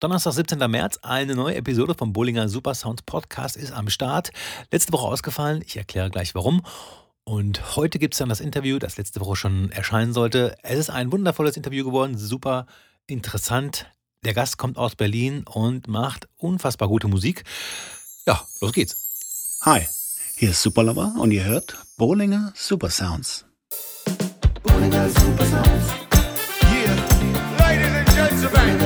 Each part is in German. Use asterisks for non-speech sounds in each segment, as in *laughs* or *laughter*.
Donnerstag, 17. März, eine neue Episode vom Bollinger Super Sounds Podcast ist am Start. Letzte Woche ausgefallen, ich erkläre gleich warum. Und heute gibt es dann das Interview, das letzte Woche schon erscheinen sollte. Es ist ein wundervolles Interview geworden, super interessant. Der Gast kommt aus Berlin und macht unfassbar gute Musik. Ja, los geht's. Hi, hier ist Superlover und ihr hört Bollinger Super Sounds. Bollinger Super Sounds. Yeah, ladies and gentlemen.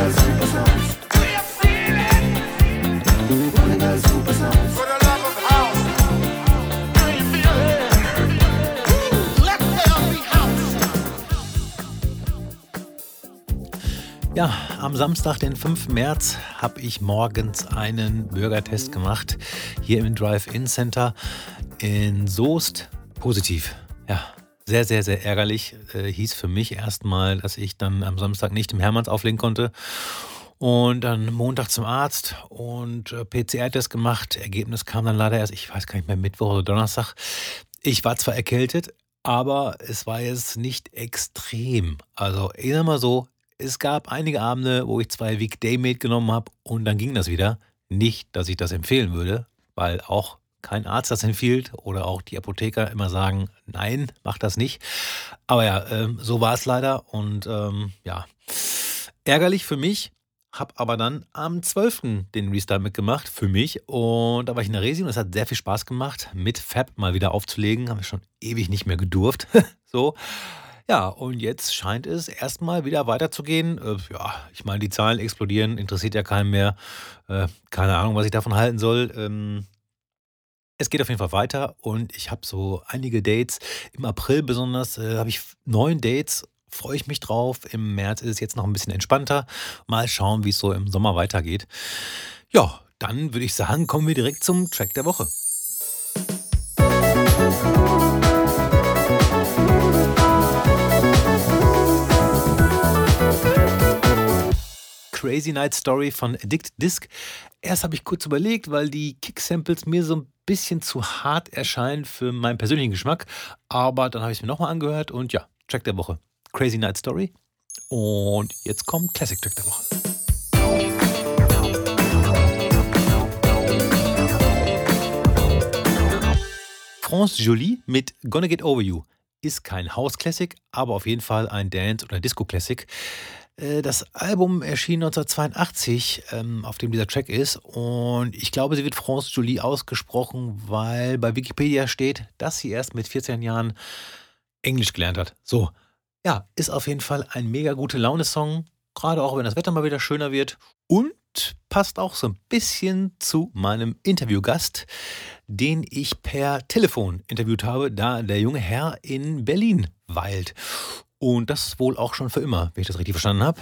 Ja, am Samstag, den 5. März, habe ich morgens einen Bürgertest gemacht hier im Drive-In Center in Soest. Positiv. Ja, sehr, sehr, sehr ärgerlich. Äh, hieß für mich erstmal, dass ich dann am Samstag nicht im Hermanns auflegen konnte. Und dann Montag zum Arzt und äh, PCR-Test gemacht. Ergebnis kam dann leider erst, ich weiß gar nicht mehr, Mittwoch oder Donnerstag. Ich war zwar erkältet, aber es war jetzt nicht extrem. Also, ich sag mal so, es gab einige Abende, wo ich zwei Weekday mitgenommen habe und dann ging das wieder. Nicht, dass ich das empfehlen würde, weil auch kein Arzt das empfiehlt oder auch die Apotheker immer sagen, nein, mach das nicht. Aber ja, ähm, so war es leider und ähm, ja, ärgerlich für mich. Hab aber dann am 12. den Restyle mitgemacht für mich und da war ich in der Resi und es hat sehr viel Spaß gemacht, mit Fab mal wieder aufzulegen. Haben wir schon ewig nicht mehr gedurft. *laughs* so. Ja, und jetzt scheint es erstmal wieder weiterzugehen. Äh, ja, ich meine, die Zahlen explodieren, interessiert ja keinen mehr. Äh, keine Ahnung, was ich davon halten soll. Ähm, es geht auf jeden Fall weiter und ich habe so einige Dates. Im April besonders äh, habe ich neun Dates. Freue ich mich drauf. Im März ist es jetzt noch ein bisschen entspannter. Mal schauen, wie es so im Sommer weitergeht. Ja, dann würde ich sagen, kommen wir direkt zum Track der Woche. Crazy Night Story von Addict Disc. Erst habe ich kurz überlegt, weil die Kick-Samples mir so ein bisschen zu hart erscheinen für meinen persönlichen Geschmack. Aber dann habe ich es mir nochmal angehört und ja, Track der Woche. Crazy Night Story. Und jetzt kommt Classic Track der Woche. France Jolie mit Gonna Get Over You ist kein House Classic, aber auf jeden Fall ein Dance- oder Disco-Classic. Äh, das Album erschien 1982, ähm, auf dem dieser Track ist. Und ich glaube, sie wird France Julie ausgesprochen, weil bei Wikipedia steht, dass sie erst mit 14 Jahren Englisch gelernt hat. So, ja, ist auf jeden Fall ein mega gute Laune-Song. Gerade auch, wenn das Wetter mal wieder schöner wird. Und passt auch so ein bisschen zu meinem Interviewgast, den ich per Telefon interviewt habe, da der junge Herr in Berlin weilt. Und das wohl auch schon für immer, wenn ich das richtig verstanden habe.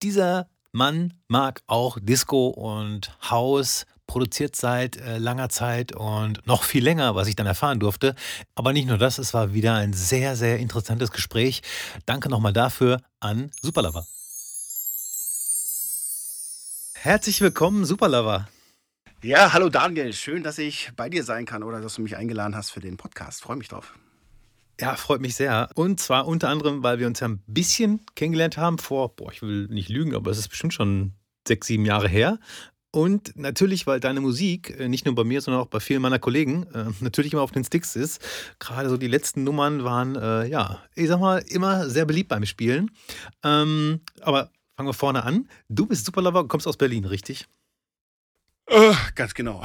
Dieser Mann mag auch Disco und House, produziert seit äh, langer Zeit und noch viel länger, was ich dann erfahren durfte. Aber nicht nur das, es war wieder ein sehr, sehr interessantes Gespräch. Danke nochmal dafür an Superlover. Herzlich willkommen, Superlover. Ja, hallo Daniel, schön, dass ich bei dir sein kann oder dass du mich eingeladen hast für den Podcast. Freue mich drauf. Ja, freut mich sehr. Und zwar unter anderem, weil wir uns ja ein bisschen kennengelernt haben vor, boah, ich will nicht lügen, aber es ist bestimmt schon sechs, sieben Jahre her. Und natürlich, weil deine Musik äh, nicht nur bei mir, sondern auch bei vielen meiner Kollegen äh, *laughs* natürlich immer auf den Sticks ist. Gerade so die letzten Nummern waren, äh, ja, ich sag mal, immer sehr beliebt beim Spielen. Ähm, aber fangen wir vorne an. Du bist Superlover und kommst aus Berlin, richtig? Oh, ganz genau.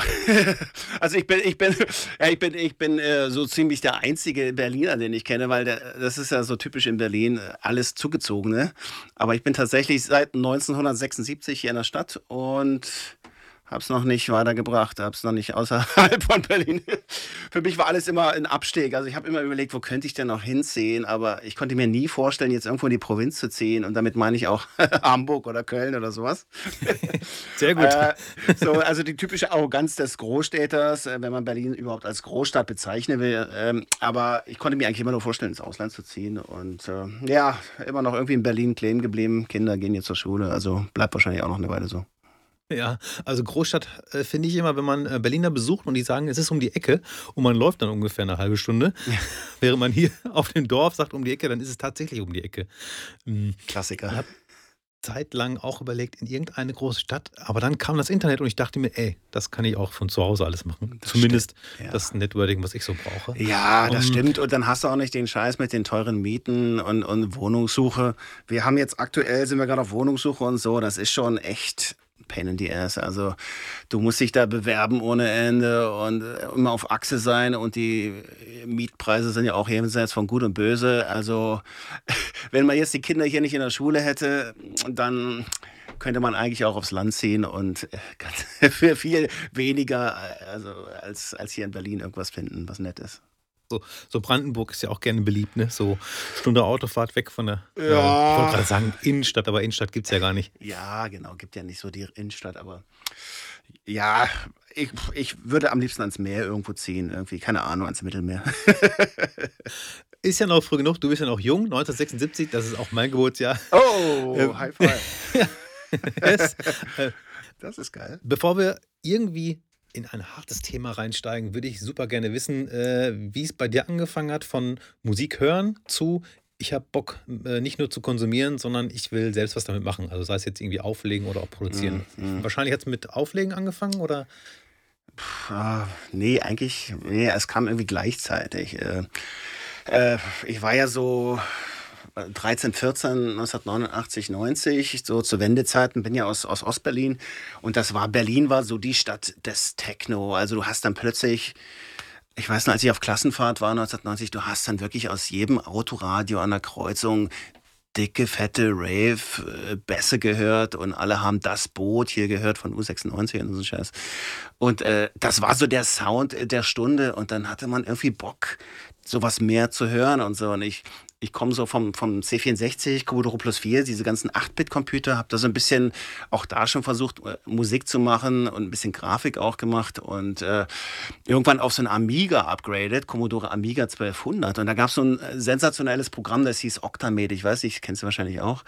*laughs* also ich bin, ich bin, ja, ich bin, ich bin äh, so ziemlich der einzige Berliner, den ich kenne, weil der, das ist ja so typisch in Berlin, äh, alles zugezogene. Aber ich bin tatsächlich seit 1976 hier in der Stadt und Hab's noch nicht weitergebracht, hab's noch nicht außerhalb von Berlin. Für mich war alles immer ein Abstieg. Also ich habe immer überlegt, wo könnte ich denn noch hinziehen, aber ich konnte mir nie vorstellen, jetzt irgendwo in die Provinz zu ziehen. Und damit meine ich auch *laughs* Hamburg oder Köln oder sowas. *laughs* Sehr gut. Äh, so, also die typische Arroganz des Großstädters, äh, wenn man Berlin überhaupt als Großstadt bezeichnen will. Ähm, aber ich konnte mir eigentlich immer nur vorstellen, ins Ausland zu ziehen. Und äh, ja, immer noch irgendwie in Berlin kleben geblieben. Kinder gehen jetzt zur Schule, also bleibt wahrscheinlich auch noch eine Weile so. Ja, also Großstadt äh, finde ich immer, wenn man äh, Berliner besucht und die sagen, es ist um die Ecke und man läuft dann ungefähr eine halbe Stunde, ja. *laughs* während man hier *laughs* auf dem Dorf sagt um die Ecke, dann ist es tatsächlich um die Ecke. Mhm. Klassiker. Zeit lang auch überlegt, in irgendeine große Stadt, aber dann kam das Internet und ich dachte mir, ey, das kann ich auch von zu Hause alles machen. Das Zumindest ja. das Networking, was ich so brauche. Ja, das um, stimmt. Und dann hast du auch nicht den Scheiß mit den teuren Mieten und, und Wohnungssuche. Wir haben jetzt aktuell, sind wir gerade auf Wohnungssuche und so. Das ist schon echt Pain in the Ass. Also du musst dich da bewerben ohne Ende und äh, immer auf Achse sein und die Mietpreise sind ja auch jenseits von Gut und Böse. Also *laughs* wenn man jetzt die Kinder hier nicht in der Schule hätte, dann könnte man eigentlich auch aufs Land ziehen und äh, *laughs* für viel weniger äh, also als, als hier in Berlin irgendwas finden, was nett ist. So, so, Brandenburg ist ja auch gerne beliebt, ne? So Stunde Autofahrt weg von der, ja. äh, ich wollte gerade sagen Innenstadt, aber Innenstadt gibt es ja gar nicht. Ja, genau, gibt ja nicht so die Innenstadt, aber ja, ich, ich würde am liebsten ans Meer irgendwo ziehen, irgendwie, keine Ahnung, ans Mittelmeer. *laughs* ist ja noch früh genug, du bist ja noch jung, 1976, das ist auch mein Geburtsjahr. Oh, *laughs* ähm, High Five. *laughs* äh, das ist geil. Bevor wir irgendwie in ein hartes Thema reinsteigen, würde ich super gerne wissen, äh, wie es bei dir angefangen hat, von Musik hören zu ich habe Bock, äh, nicht nur zu konsumieren, sondern ich will selbst was damit machen. Also sei es jetzt irgendwie auflegen oder auch produzieren. Mm, mm. Wahrscheinlich hat es mit Auflegen angefangen oder? Puh, ah, nee, eigentlich, nee, es kam irgendwie gleichzeitig. Äh, äh, ich war ja so 13, 14, 1989, 90, so zu Wendezeiten, bin ja aus, aus Ostberlin und das war, Berlin war so die Stadt des Techno. Also du hast dann plötzlich, ich weiß noch, als ich auf Klassenfahrt war 1990, du hast dann wirklich aus jedem Autoradio an der Kreuzung dicke, fette Rave-Bässe gehört und alle haben das Boot hier gehört von U96 und so Scheiß. Und äh, das war so der Sound der Stunde und dann hatte man irgendwie Bock, sowas mehr zu hören und so. Und ich, ich komme so vom, vom C64, Commodore Plus 4, diese ganzen 8-Bit-Computer, habe da so ein bisschen auch da schon versucht, äh, Musik zu machen und ein bisschen Grafik auch gemacht und äh, irgendwann auf so ein Amiga upgraded, Commodore Amiga 1200. Und da gab es so ein äh, sensationelles Programm, das hieß Octamate, ich weiß nicht, kennst du wahrscheinlich auch.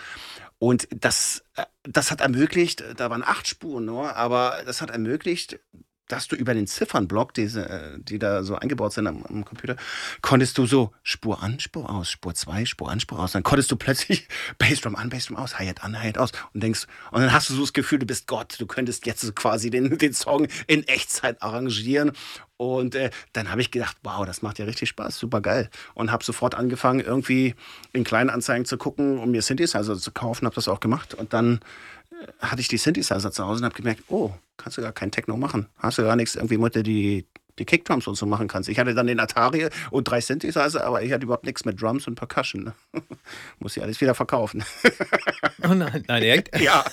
Und das, äh, das hat ermöglicht, da waren acht Spuren nur, aber das hat ermöglicht, dass du über den Ziffernblock, diese, äh, die da so eingebaut sind am, am, Computer, konntest du so Spur an, Spur aus, Spur 2, Spur an, Spur aus. Dann konntest du plötzlich *laughs* Bassdrum an, Bassdrum aus, Hi-Hat an, Hi-Hat aus und denkst, und dann hast du so das Gefühl, du bist Gott, du könntest jetzt quasi den, den Song in Echtzeit arrangieren. Und äh, dann habe ich gedacht, wow, das macht ja richtig Spaß, super geil. Und habe sofort angefangen, irgendwie in kleinen Anzeigen zu gucken, um mir Synthesizer zu kaufen, habe das auch gemacht. Und dann hatte ich die Synthesizer zu Hause und habe gemerkt, oh, kannst du gar kein Techno machen. Hast du gar nichts irgendwie mit die, die Kickdrums und so machen kannst. Ich hatte dann den Atari und drei Synthesizer, aber ich hatte überhaupt nichts mit Drums und Percussion. *laughs* Muss ich alles wieder verkaufen. oh nein, *laughs* nein, echt? ja.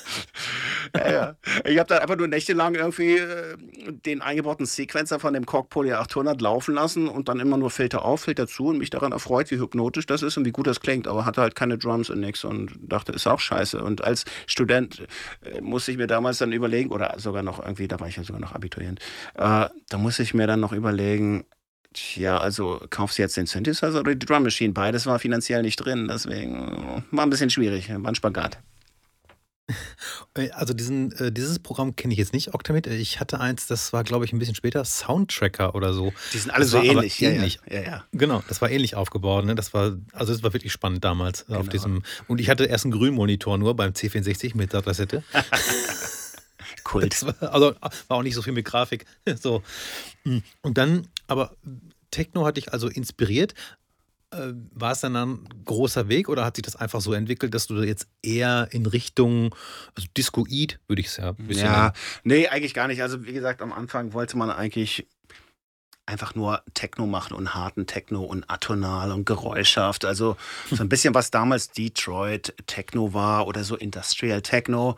Ja. Ich habe dann einfach nur nächtelang irgendwie äh, den eingebauten Sequencer von dem Korg Poly 800 laufen lassen und dann immer nur Filter auf, Filter zu und mich daran erfreut, wie hypnotisch das ist und wie gut das klingt, aber hatte halt keine Drums und nichts und dachte, ist auch scheiße. Und als Student äh, musste ich mir damals dann überlegen, oder sogar noch irgendwie, da war ich ja sogar noch Abiturient, äh, da musste ich mir dann noch überlegen, ja, also kaufst du jetzt den Synthesizer oder die Drum Machine? Beides war finanziell nicht drin, deswegen war ein bisschen schwierig, war ein Spagat. Äh, also diesen, äh, dieses Programm kenne ich jetzt nicht, Octamate. Ich hatte eins, das war, glaube ich, ein bisschen später, Soundtracker oder so. Die sind alle das so ähnlich. ähnlich. Ja, ja. ja, Genau, das war ähnlich aufgebaut. Ne? Das war, also das war wirklich spannend damals genau. auf diesem. Und ich hatte erst einen Grünmonitor nur beim C64 mit Datasette. *laughs* *laughs* Kult. War, also war auch nicht so viel mit Grafik. *laughs* So. Hm. Und dann, aber Techno hat dich also inspiriert. Äh, war es dann ein großer Weg oder hat sich das einfach so entwickelt, dass du jetzt eher in Richtung also Discoid, würde ich es ja ein bisschen Ja, nennen. nee, eigentlich gar nicht. Also wie gesagt, am Anfang wollte man eigentlich einfach nur Techno machen und harten Techno und atonal und geräuschhaft. Also so ein bisschen, was damals Detroit Techno war oder so Industrial Techno.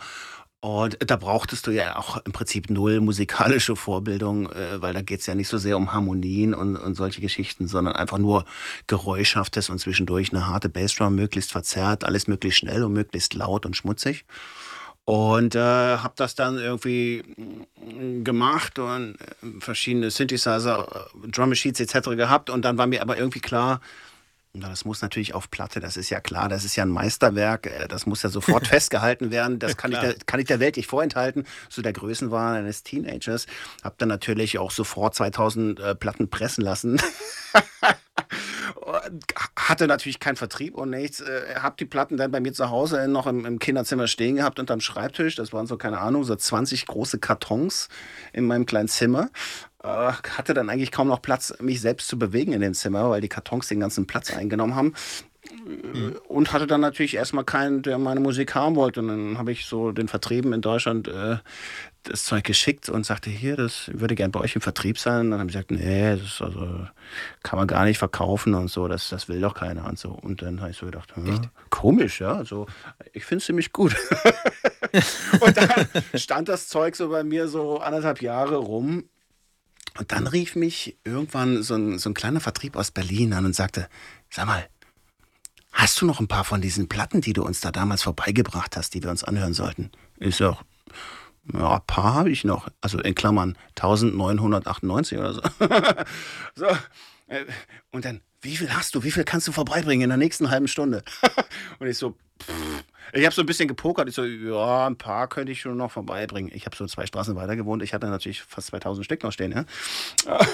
Und da brauchtest du ja auch im Prinzip null musikalische Vorbildung, äh, weil da geht es ja nicht so sehr um Harmonien und, und solche Geschichten, sondern einfach nur Geräuschhaftes und zwischendurch eine harte Bassdrum, möglichst verzerrt, alles möglichst schnell und möglichst laut und schmutzig. Und äh, habe das dann irgendwie mm, gemacht und äh, verschiedene Synthesizer, äh, Drum Machines etc. gehabt. Und dann war mir aber irgendwie klar, das muss natürlich auf Platte, das ist ja klar, das ist ja ein Meisterwerk, äh, das muss ja sofort *laughs* festgehalten werden, das kann ich, der, kann ich der Welt nicht vorenthalten, so der Größenwahn eines Teenagers. Hab dann natürlich auch sofort 2000 äh, Platten pressen lassen. *laughs* hatte natürlich keinen Vertrieb und nichts. Äh, hab die Platten dann bei mir zu Hause noch im, im, Kinderzimmer stehen gehabt unterm Schreibtisch. Das waren so, keine Ahnung, so 20 große Kartons in meinem kleinen Zimmer. Hatte dann eigentlich kaum noch Platz, mich selbst zu bewegen in dem Zimmer, weil die Kartons den ganzen Platz eingenommen haben. Mhm. Und hatte dann natürlich erstmal keinen, der meine Musik haben wollte. Und dann habe ich so den Vertrieben in Deutschland äh, das Zeug geschickt und sagte, hier, das würde gern bei euch im Vertrieb sein. Und dann habe ich gesagt, nee, das also, kann man gar nicht verkaufen und so, das, das will doch keiner und so. Und dann habe ich so gedacht, hm, komisch, ja, also ich finde es ziemlich gut. *laughs* und dann stand das Zeug so bei mir so anderthalb Jahre rum. Und dann rief mich irgendwann so ein, so ein kleiner Vertrieb aus Berlin an und sagte, sag mal, Hast du noch ein paar von diesen Platten, die du uns da damals vorbeigebracht hast, die wir uns anhören sollten? Ich sag, ja, ein paar habe ich noch. Also in Klammern 1998 oder so. *laughs* so. Äh, und dann, wie viel hast du? Wie viel kannst du vorbeibringen in der nächsten halben Stunde? *laughs* und ich so, pff, ich habe so ein bisschen gepokert. Ich so, ja, ein paar könnte ich schon noch vorbeibringen. Ich habe so zwei Straßen weiter gewohnt. Ich hatte natürlich fast 2000 Stück noch stehen. Ja? *laughs*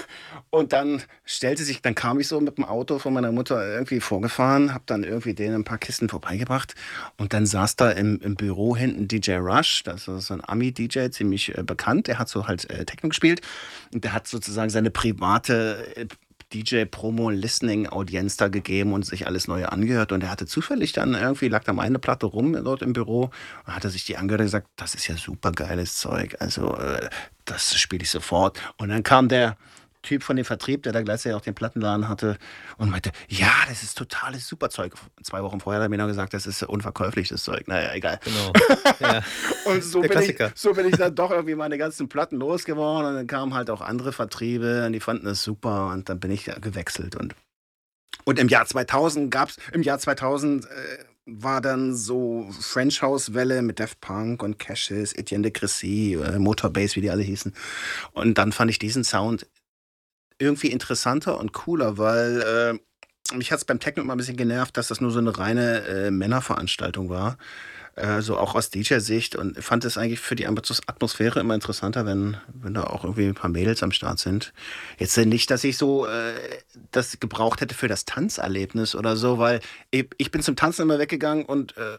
Und dann stellte sich, dann kam ich so mit dem Auto von meiner Mutter irgendwie vorgefahren, habe dann irgendwie denen ein paar Kisten vorbeigebracht. Und dann saß da im, im Büro hinten DJ Rush. Das ist ein Ami-DJ, ziemlich äh, bekannt. Der hat so halt äh, Techno gespielt. Und der hat sozusagen seine private äh, DJ-Promo-Listening-Audienz da gegeben und sich alles Neue angehört. Und er hatte zufällig dann irgendwie, lag da meine Platte rum dort im Büro und hatte sich die angehört und gesagt, das ist ja super geiles Zeug. Also, äh, das spiele ich sofort. Und dann kam der, Typ von dem Vertrieb, der da gleichzeitig auch den Plattenladen hatte und meinte, ja, das ist totales Superzeug. Zwei Wochen vorher hat er mir noch gesagt, das ist unverkäuflich, das Zeug. Naja, egal. Genau. *laughs* Ja. und so bin, ich, so bin ich dann doch irgendwie meine ganzen Platten losgeworden und dann kamen halt auch andere Vertriebe und die fanden es super und dann bin ich gewechselt und und im Jahr 2000 gab es, im Jahr 2000 äh, war dann so French House Welle mit Def Punk und Cashes, Etienne de Cressy, äh, Motorbase, wie die alle hießen. Und dann fand ich diesen Sound irgendwie interessanter und cooler, weil äh, mich hat es beim Techno immer ein bisschen genervt, dass das nur so eine reine äh, Männerveranstaltung war. Äh, so auch aus DJ-Sicht und fand es eigentlich für die Atmosphäre immer interessanter, wenn, wenn da auch irgendwie ein paar Mädels am Start sind. Jetzt nicht, dass ich so äh, das gebraucht hätte für das Tanzerlebnis oder so, weil ich, ich bin zum Tanzen immer weggegangen und äh,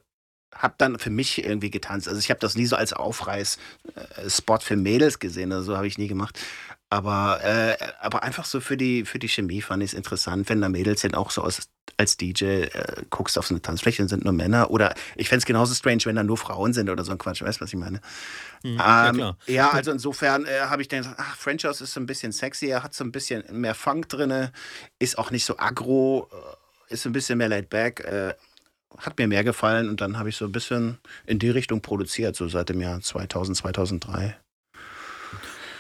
habe dann für mich irgendwie getanzt. Also ich habe das nie so als Aufreiß-Spot äh, für Mädels gesehen, also so habe ich nie gemacht. Aber, äh, aber einfach so für die, für die Chemie fand ich es interessant, wenn da Mädels sind, auch so aus, als DJ äh, guckst auf so eine Tanzfläche und sind nur Männer. Oder ich fände es genauso strange, wenn da nur Frauen sind oder so ein Quatsch. Weißt du, was ich meine? Mhm, ähm, ja, klar. ja, *laughs* also insofern äh, habe ich dann gesagt, ach, French House ist so ein bisschen sexier, hat so ein bisschen mehr Funk drin, ist auch nicht so aggro, äh, ist ein bisschen mehr laid back. Äh, hat mir mehr gefallen und dann habe ich so ein bisschen in die Richtung produziert, so seit dem Jahr 2000, 2003.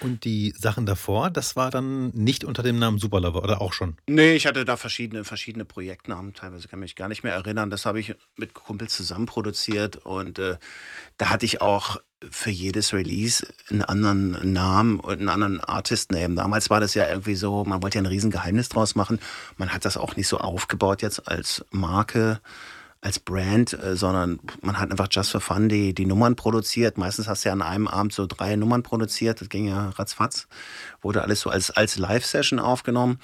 Und die Sachen davor, das war dann nicht unter dem Namen Superlover oder auch schon? Nee, ich hatte da verschiedene, verschiedene Projektnamen. Teilweise kann ich mich gar nicht mehr erinnern. Das habe ich mit Kumpels zusammen produziert und äh, da hatte ich auch für jedes Release einen anderen Namen und einen anderen Artist-Name. Damals war das ja irgendwie so, man wollte ja ein Riesengeheimnis draus machen. Man hat das auch nicht so aufgebaut jetzt als Marke als Brand, äh, sondern man hat einfach just for fun die, die Nummern produziert. Meistens hast du ja an einem Abend so drei Nummern produziert. Das ging ja ratzfatz. Wurde alles so als, als Live-Session aufgenommen.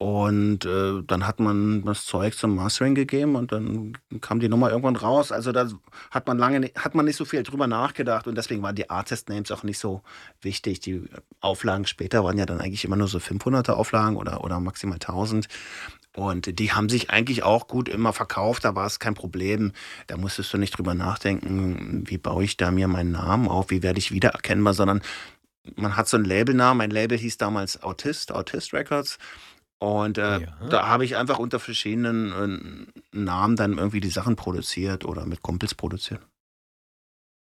Und äh, dann hat man das Zeug zum Mastering gegeben und dann kam die Nummer irgendwann raus. Also da hat man lange hat man nicht so viel drüber nachgedacht und deswegen waren die Artist Names auch nicht so wichtig. Die Auflagen später waren ja dann eigentlich immer nur so 500er Auflagen oder, oder maximal 1000. Und die haben sich eigentlich auch gut immer verkauft, da war es kein Problem. Da musstest du nicht drüber nachdenken, wie baue ich da mir meinen Namen auf, wie werde ich wiedererkennbar, sondern man hat so einen Labelnamen. Mein Label hieß damals Autist, Autist Records. Und äh, ja. da habe ich einfach unter verschiedenen äh, Namen dann irgendwie die Sachen produziert oder mit Kumpels produziert.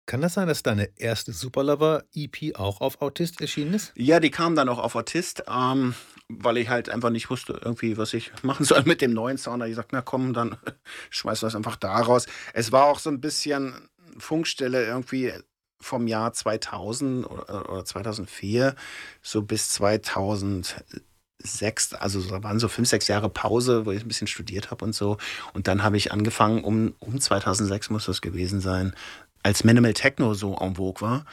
Kann das sein, dass deine erste Superlover-EP auch auf Autist erschienen ist? Ja, die kam dann auch auf Autist, ähm, weil ich halt einfach nicht wusste, irgendwie, was ich machen soll mit dem neuen Sound. Da ich gesagt, na komm, dann *laughs* schmeiß das einfach da raus. Es war auch so ein bisschen Funkstelle irgendwie vom Jahr 2000 oder, oder 2004 so bis 2006, also da waren so fünf, sechs Jahre Pause, wo ich ein bisschen studiert habe und so. Und dann habe ich angefangen, um, um 2006 muss das gewesen sein, als Minimal Techno so en vogue war,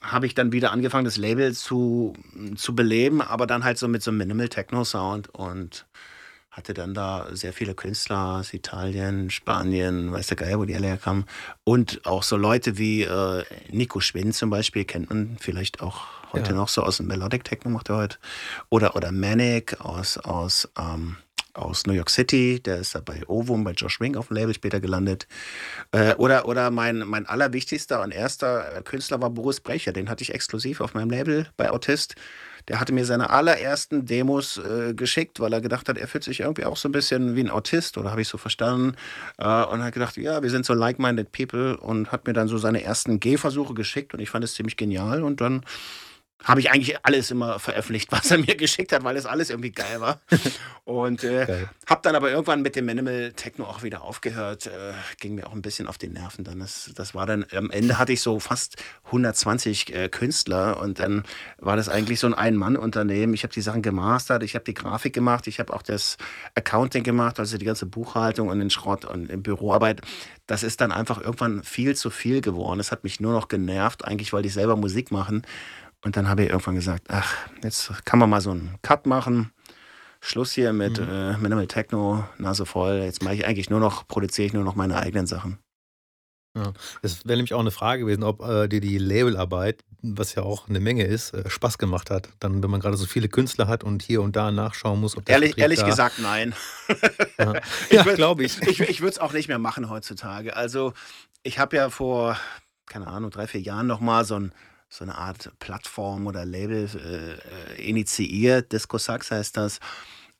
habe ich dann wieder angefangen, das Label zu, zu beleben, aber dann halt so mit so einem Minimal Techno Sound und hatte dann da sehr viele Künstler aus Italien, Spanien, weiß der Geier, wo die alle herkamen. Und auch so Leute wie äh, Nico Schwind zum Beispiel, kennt man vielleicht auch heute ja. noch so aus dem Melodic Techno, macht er heute. Oder, oder Manic aus, aus, ähm, aus New York City, der ist da bei Ovum, bei Josh Wing auf dem Label später gelandet. Äh, oder oder mein, mein allerwichtigster und erster Künstler war Boris Brecher, den hatte ich exklusiv auf meinem Label bei Autist. Der hatte mir seine allerersten Demos äh, geschickt, weil er gedacht hat, er fühlt sich irgendwie auch so ein bisschen wie ein Autist, oder habe ich so verstanden. Äh, und hat gedacht, ja, wir sind so like-minded people und hat mir dann so seine ersten Gehversuche geschickt und ich fand es ziemlich genial. Und dann habe ich eigentlich alles immer veröffentlicht, was er mir *laughs* geschickt hat, weil es alles irgendwie geil war. Und äh, habe dann aber irgendwann mit dem Minimal Techno auch wieder aufgehört. Äh, ging mir auch ein bisschen auf die Nerven. Dann das, das war dann am Ende hatte ich so fast 120 äh, Künstler und dann war das eigentlich so ein Ein-Mann-Unternehmen. Ich habe die Sachen gemastert, ich habe die Grafik gemacht, ich habe auch das Accounting gemacht, also die ganze Buchhaltung und den Schrott und die Büroarbeit. Das ist dann einfach irgendwann viel zu viel geworden. Es hat mich nur noch genervt, eigentlich weil ich selber Musik machen. Und dann habe ich irgendwann gesagt, ach, jetzt kann man mal so einen Cut machen. Schluss hier mit mhm. äh, Minimal Techno, Nase voll. Jetzt mache ich eigentlich nur noch, produziere ich nur noch meine eigenen Sachen. Ja, das wäre nämlich auch eine Frage gewesen, ob äh, dir die Labelarbeit, was ja auch eine Menge ist, äh, Spaß gemacht hat. Dann, wenn man gerade so viele Künstler hat und hier und da nachschauen muss, ob der Ehrlich, ehrlich gesagt, nein. *laughs* *laughs* Ja, ja glaube ich. Ich, ich würde es auch nicht mehr machen heutzutage. Also, ich habe ja vor, keine Ahnung, drei, vier Jahren nochmal so ein so eine Art Plattform oder Label äh, initiiert. Disco Sax heißt das.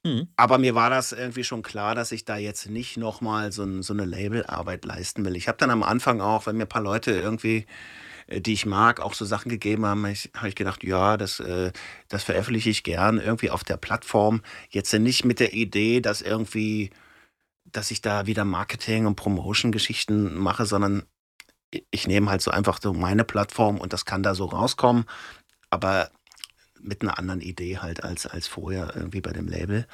Mhm. Aber mir war das irgendwie schon klar, dass ich da jetzt nicht nochmal so, so eine Labelarbeit leisten will. Ich habe dann am Anfang auch, wenn mir ein paar Leute irgendwie äh, die ich mag, auch so Sachen gegeben haben, habe ich, hab ich gedacht, ja, das, äh, das veröffentliche ich gern irgendwie auf der Plattform. Jetzt nicht mit der Idee, dass irgendwie, dass ich da wieder Marketing und Promotion-Geschichten mache, sondern ich nehme halt so einfach so meine Plattform und das kann da so rauskommen, aber mit einer anderen Idee halt als, als vorher irgendwie bei dem Label.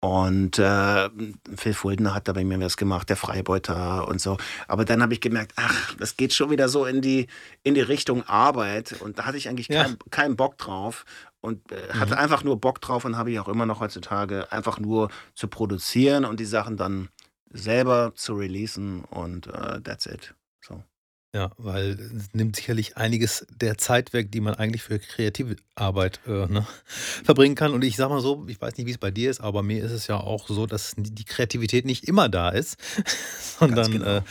Und äh, Phil Fuldner hat da bei mir was gemacht, der Freibeuter und so. Aber dann habe ich gemerkt, ach, das geht schon wieder so in die, in die Richtung Arbeit. Und da hatte ich eigentlich ja. keinen kein Bock drauf. Und äh, hatte mhm. einfach nur Bock drauf und habe ich auch immer noch heutzutage einfach nur zu produzieren und die Sachen dann selber zu releasen und uh, that's it. Ja, weil es nimmt sicherlich einiges der Zeit weg, die man eigentlich für kreative Arbeit äh, ne, verbringen kann. Und ich sage mal so, ich weiß nicht, wie es bei dir ist, aber mir ist es ja auch so, dass die Kreativität nicht immer da ist, *laughs* sondern genau. äh,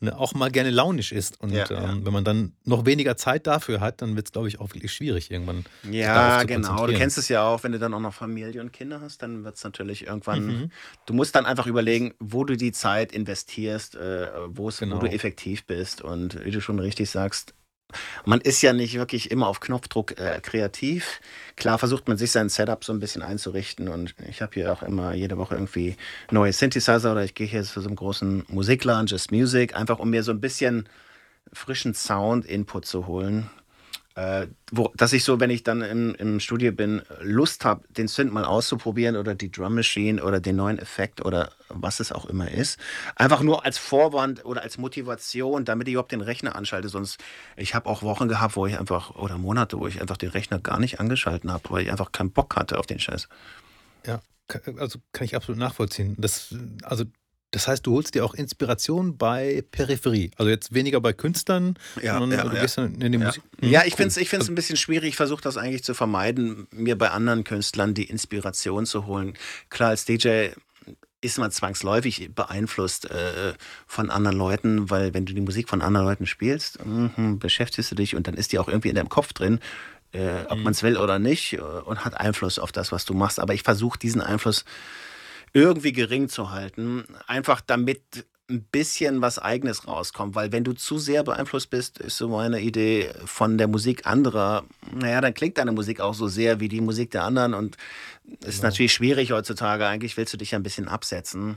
ne, auch mal gerne launisch ist. Und ja, ja. Ähm, wenn man dann noch weniger Zeit dafür hat, dann wird es, glaube ich, auch wirklich schwierig irgendwann. Ja, genau. Du kennst es ja auch, wenn du dann auch noch Familie und Kinder hast, dann wird es natürlich irgendwann. Mhm. Du musst dann einfach überlegen, wo du die Zeit investierst, äh, genau. wo du genau. effektiv bist. Und du schon richtig sagst, man ist ja nicht wirklich immer auf Knopfdruck äh, kreativ. Klar versucht man sich sein Setup so ein bisschen einzurichten und ich habe hier auch immer jede Woche irgendwie neue Synthesizer oder ich gehe hier zu so einem großen Musikladen, Just Music, einfach um mir so ein bisschen frischen Sound-Input zu holen äh, wo, dass ich so, wenn ich dann im, im Studio bin, Lust habe, den Synth mal auszuprobieren oder die Drum Machine oder den neuen Effekt oder was es auch immer ist. Einfach nur als Vorwand oder als Motivation, damit ich überhaupt den Rechner anschalte. Sonst, ich habe auch Wochen gehabt, wo ich einfach, oder Monate, wo ich einfach den Rechner gar nicht angeschalten habe, weil ich einfach keinen Bock hatte auf den Scheiß. Ja, also kann ich absolut nachvollziehen. Das, also das heißt, du holst dir auch Inspiration bei Peripherie. Also jetzt weniger bei Künstlern, ja, sondern ja, du ja. gehst in die ja. Musik. Hm, ja, ich finde es ich find's ein bisschen schwierig. Ich versuche das eigentlich zu vermeiden, mir bei anderen Künstlern die Inspiration zu holen. Klar, als DJ ist man zwangsläufig beeinflusst äh, von anderen Leuten, weil wenn du die Musik von anderen Leuten spielst, mh, beschäftigst du dich und dann ist die auch irgendwie in deinem Kopf drin, äh, ob mhm. man es will oder nicht, äh, und hat Einfluss auf das, was du machst. Aber ich versuche diesen Einfluss irgendwie gering zu halten, einfach damit ein bisschen was Eigenes rauskommt, weil wenn du zu sehr beeinflusst bist, ist so meine Idee von der Musik anderer, naja, dann klingt deine Musik auch so sehr wie die Musik der anderen und es ist genau. natürlich schwierig heutzutage, eigentlich willst du dich ja ein bisschen absetzen.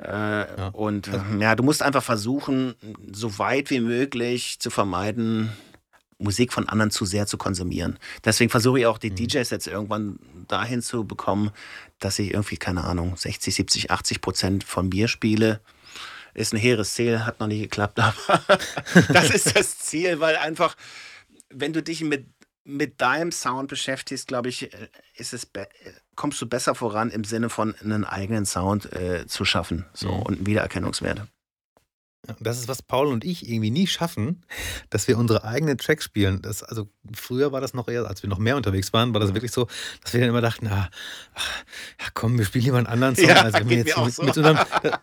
Äh, ja. Und äh, ja, du musst einfach versuchen, so weit wie möglich zu vermeiden, Musik von anderen zu sehr zu konsumieren. Deswegen versuche ich auch die mhm. DJs jetzt irgendwann dahin zu bekommen, dass ich irgendwie, keine Ahnung, 60, 70, 80 Prozent von mir spiele. Ist ein hehres Ziel, hat noch nicht geklappt, *laughs* aber das ist das Ziel, weil einfach, wenn du dich mit mit deinem Sound beschäftigst, glaube ich, äh, ist es kommst du besser voran im Sinne von einen eigenen Sound äh, zu schaffen so, mhm. und einen Wiedererkennungswert. Das ist, was Paul und ich irgendwie nie schaffen, dass wir unsere eigenen Tracks spielen. Das, also früher war das noch eher, als wir noch mehr unterwegs waren, war das wirklich so, dass wir dann immer dachten, ah, ja komm, wir spielen lieber einen anderen Song. Ja, also wir jetzt mit, so. mit, unserem,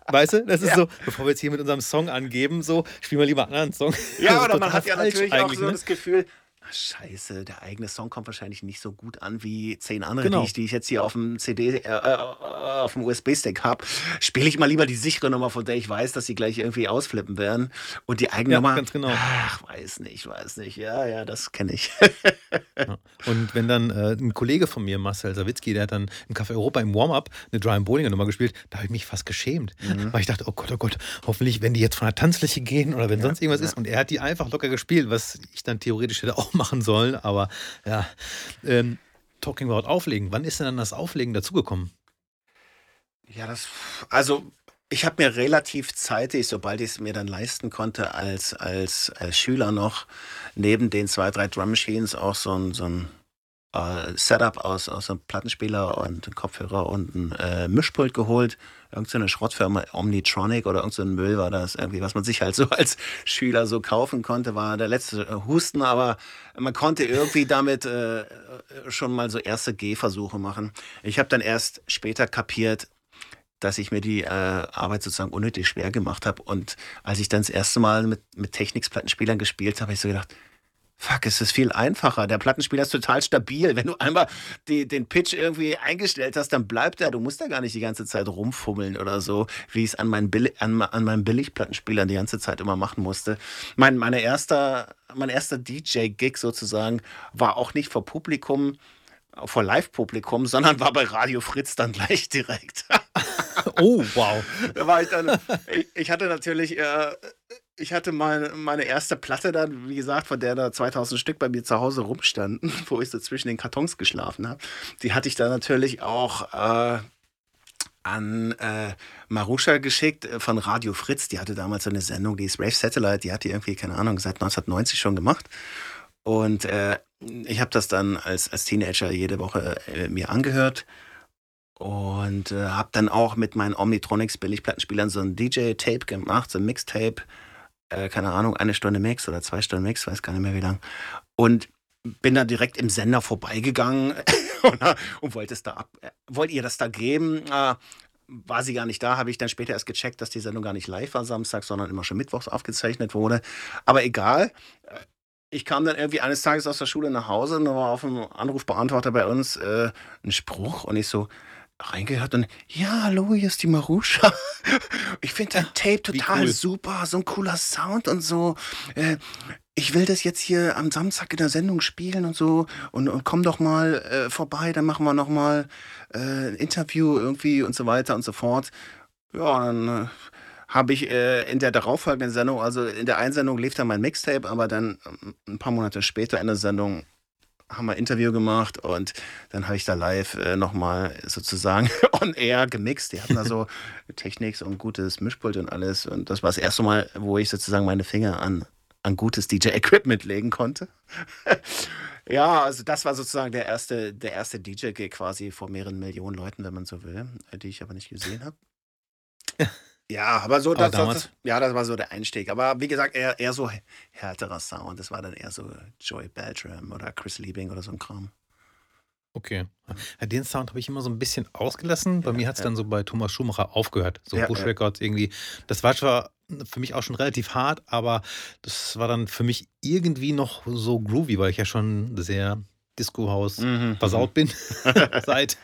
weißt du, das ist ja. so, bevor wir jetzt hier mit unserem Song angeben, so, spielen wir lieber einen anderen Song. Ja, *laughs* oder man hat ja natürlich auch so ne? das Gefühl, Scheiße, der eigene Song kommt wahrscheinlich nicht so gut an wie zehn andere, genau. die, ich, die ich jetzt hier auf dem CD, äh, äh, auf dem USB-Stick habe. Spiele ich mal lieber die sichere Nummer, von der ich weiß, dass sie gleich irgendwie ausflippen werden. Und die eigene ja, Nummer, ganz genau. ach, weiß nicht, weiß nicht. Ja, ja, das kenne ich. ja. Und wenn dann äh, ein Kollege von mir, Marcel Sawitzki, der hat dann im Café Europa im Warm-Up eine Dry Bowlinger Nummer gespielt, da habe ich mich fast geschämt. Mhm. Weil ich dachte, oh Gott, oh Gott, hoffentlich, wenn die jetzt von der Tanzfläche gehen oder wenn ja, sonst irgendwas ist. Und er hat die einfach locker gespielt, was ich dann theoretisch hätte auch machen sollen. Aber ja, ähm, talking about Auflegen. Wann ist denn dann das Auflegen dazugekommen? Ja, das, also ich habe mir relativ zeitig, sobald ich es mir dann leisten konnte, als, als, als Schüler noch neben den zwei, drei Drum Machines auch so ein, so ein äh, Setup aus, aus einem Plattenspieler und einem Kopfhörer und ein äh, Mischpult geholt. Irgendeine so Schrottfirma, Omnitronic oder irgendein Müll war das irgendwie, was man sich halt so *laughs* als Schüler so kaufen konnte, war der letzte äh, Husten, aber man konnte irgendwie damit äh, schon mal so erste Gehversuche machen. Ich habe dann erst später kapiert, dass ich mir die äh, Arbeit sozusagen unnötig schwer gemacht habe. Und als ich dann das erste Mal mit, mit Technics-Plattenspielern gespielt habe, habe ich so gedacht, Fuck, es ist viel einfacher. Der Plattenspieler ist total stabil. Wenn du einmal die, den Pitch irgendwie eingestellt hast, dann bleibt er. Du musst da gar nicht die ganze Zeit rumfummeln oder so, wie ich es an, meinen an, an meinem Billigplattenspieler die ganze Zeit immer machen musste. Mein, meine erster, mein erster DJ-Gig sozusagen war auch nicht vor Publikum, vor Live-Publikum, sondern war bei Radio Fritz dann gleich direkt. *laughs* oh, wow. da war ich dann, ich, ich hatte natürlich. Äh, ich hatte mal meine erste Platte dann, wie gesagt, von der da 2000 Stück bei mir zu Hause rumstanden, *laughs* wo ich so zwischen den Kartons geschlafen habe. Die hatte ich dann natürlich auch äh, an äh, Marusha geschickt äh, von Radio Fritz. Die hatte damals so eine Sendung, die ist Rave Satellite, die hat die irgendwie, keine Ahnung, seit 1990 schon gemacht. Und äh, ich habe das dann als, als Teenager jede Woche äh, mir angehört und äh, habe dann auch mit meinen Omnitronics Billigplattenspielern so ein DJ-Tape gemacht, so ein Mixtape äh, keine Ahnung, eine Stunde Mix oder zwei Stunden Mix, weiß gar nicht mehr wie lang. Und bin dann direkt im Sender vorbeigegangen *laughs* und, und wollte es da ab, äh, wollt ihr das da geben? Äh, war sie gar nicht da, habe ich dann später erst gecheckt, dass die Sendung gar nicht live war Samstag, sondern immer schon mittwochs aufgezeichnet wurde. Aber egal. Äh, ich kam dann irgendwie eines Tages aus der Schule nach Hause und da war auf dem Anrufbeantworter bei uns äh, ein Spruch und ich so, reingehört und ja, hallo, hier ist die Marusha. *laughs* Ich finde dein Tape total cool. super, so ein cooler Sound und so. Äh, ich will das jetzt hier am Samstag in der Sendung spielen und so und, und komm doch mal äh, vorbei, dann machen wir noch mal äh, ein Interview irgendwie und so weiter und so fort. Ja, dann äh, habe ich äh, in der darauffolgenden Sendung, also in der Einsendung lief dann mein Mixtape, aber dann ähm, ein paar Monate später in der Sendung haben wir ein Interview gemacht und dann habe ich da live äh, nochmal sozusagen *laughs* on air gemixt. Die hatten da so *laughs* Techniks und gutes Mischpult und alles. Und das war das erste Mal, wo ich sozusagen meine Finger an, an gutes DJ-Equipment legen konnte. *laughs* ja, also das war sozusagen der erste, der erste DJ-Gig quasi vor mehreren Millionen Leuten, wenn man so will, die ich aber nicht gesehen habe. Ja, aber so, das, das, das, ja, das war so der Einstieg. Aber wie gesagt, eher, eher so härterer Sound. Das war dann eher so Joey Beltram oder Chris Liebing oder so ein Kram. Okay. Ja, den Sound habe ich immer so ein bisschen ausgelassen. Bei ja, mir hat es ja. dann so bei Thomas Schumacher aufgehört. So Bush Records irgendwie. Das war zwar für mich auch schon relativ hart, aber das war dann für mich irgendwie noch so groovy, weil ich ja schon sehr Disco-Haus mhm. versaut mhm. bin, *laughs* *laughs* seit,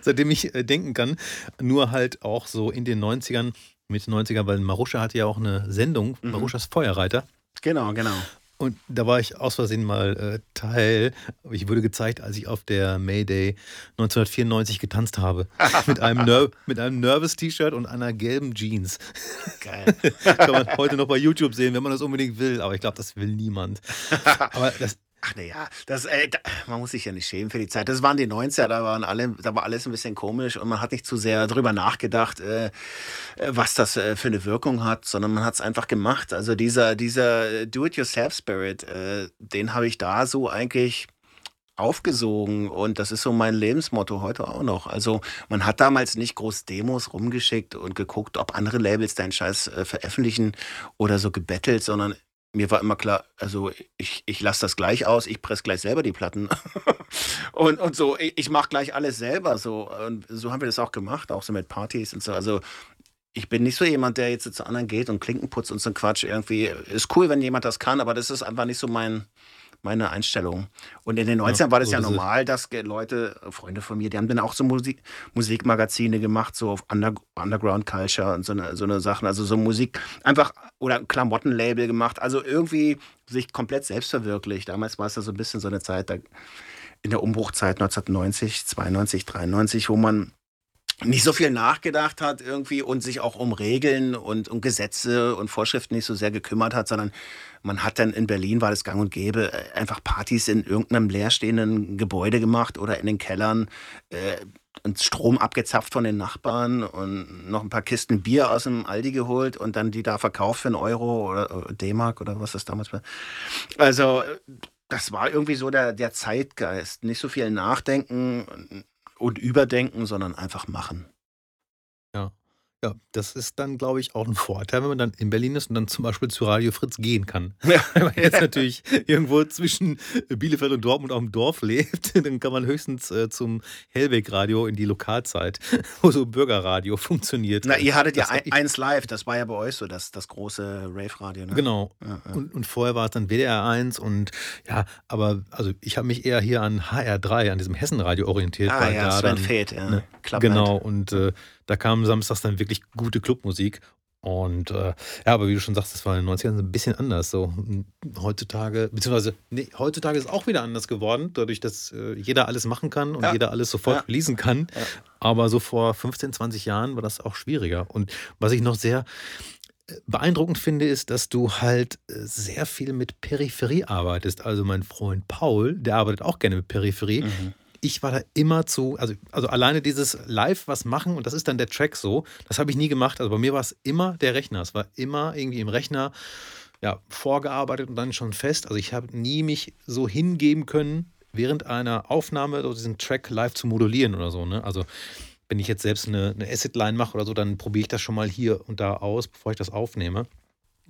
seitdem ich äh, denken kann. Nur halt auch so in den 90ern Mitte 90er, weil Maruscha hatte ja auch eine Sendung, mhm. Maruschas Feuerreiter. Genau, genau. Und da war ich aus Versehen mal äh, Teil. Ich wurde gezeigt, als ich auf der Mayday 1994 getanzt habe. *laughs* mit einem, Ner mit einem Nervous-T-Shirt und einer gelben Jeans. Geil. *laughs* Kann man heute noch bei YouTube sehen, wenn man das unbedingt will. Aber ich glaube, das will niemand. *laughs* Aber das, Ach naja, das, äh, da, man muss sich ja nicht schämen für die Zeit. Das waren die 90er, da, waren alle, da war alles ein bisschen komisch und man hat nicht zu sehr darüber nachgedacht, äh, was das äh, für eine Wirkung hat, sondern man hat es einfach gemacht. Also dieser, dieser Do-it-yourself-Spirit, äh, den habe ich da so eigentlich aufgesogen und das ist so mein Lebensmotto heute auch noch. Also man hat damals nicht groß Demos rumgeschickt und geguckt, ob andere Labels deinen Scheiß äh, veröffentlichen oder so gebettelt, sondern mir war immer klar, also ich, ich lasse das gleich aus, ich presse gleich selber die Platten. *laughs* und, und so, ich, ich mache gleich alles selber. So. Und so haben wir das auch gemacht, auch so mit Partys und so. Also ich bin nicht so jemand, der jetzt zu anderen geht und Klinken putzt und so ein Quatsch. Irgendwie ist cool, wenn jemand das kann, aber das ist einfach nicht so mein, meine Einstellung. Und in den 90ern ja, war das ja normal, dass Leute, Freunde von mir, die haben dann auch so Musik, Musikmagazine gemacht, so auf Under, Underground Culture und so eine, so eine Sachen. Also so Musik, einfach, oder ein Klamottenlabel gemacht. Also irgendwie sich komplett selbst verwirklicht. Damals war es ja so ein bisschen so eine Zeit, da, in der Umbruchzeit 1990, 92, 93, wo man nicht so viel nachgedacht hat irgendwie und sich auch um Regeln und um Gesetze und Vorschriften nicht so sehr gekümmert hat, sondern man hat dann in Berlin, war das gang und gäbe, äh, einfach Partys in irgendeinem leerstehenden Gebäude gemacht oder in den Kellern äh, und Strom abgezapft von den Nachbarn und noch ein paar Kisten Bier aus dem Aldi geholt und dann die da verkauft für einen Euro oder äh, D-Mark oder was das damals war. Also das war irgendwie so der, der Zeitgeist. Nicht so viel nachdenken und überdenken, sondern einfach machen. Ja. Das ist dann, glaube ich, auch ein Vorteil, wenn man dann in Berlin ist und dann zum Beispiel zu Radio Fritz gehen kann. *laughs* Ja. Wenn man jetzt natürlich irgendwo zwischen Bielefeld und Dortmund auf dem Dorf *laughs* lebt, dann kann man höchstens äh, zum Hellweg-Radio in die Lokalzeit, wo so Bürgerradio funktioniert. Na, ihr hattet das ja ein, eins live, das war ja bei euch so, das, das große Rave-Radio. Ne? Genau. Ja, ja. Und, und vorher war es dann WDR 1 und ja, aber also ich habe mich eher hier an HR3, an diesem Hessenradio orientiert. Ah, ja, Sven Feth, ja. Ne, genau, und äh, da kam samstags dann wirklich gute Clubmusik. Und äh, ja, aber wie du schon sagst, das war in den 90ern ein bisschen anders. So heutzutage, beziehungsweise nee, heutzutage ist auch wieder anders geworden, dadurch, dass äh, jeder alles machen kann und ja. jeder alles sofort ja. lesen kann. Ja. Aber so vor 15, 20 Jahren war das auch schwieriger. Und was ich noch sehr äh, beeindruckend finde, ist, dass du halt äh, sehr viel mit Peripherie arbeitest. Also mein Freund Paul, der arbeitet auch gerne mit Peripherie. Mhm ich war da immer zu, also, also alleine dieses Live was machen und das ist dann der Track so, das habe ich nie gemacht. Also bei mir war es immer der Rechner. Es war immer irgendwie im Rechner ja, vorgearbeitet und dann schon fest. Also ich habe nie mich so hingeben können, während einer Aufnahme so diesen Track live zu modulieren oder so. Ne? Also wenn ich jetzt selbst eine, eine Asset-Line mache oder so, dann probiere ich das schon mal hier und da aus, bevor ich das aufnehme.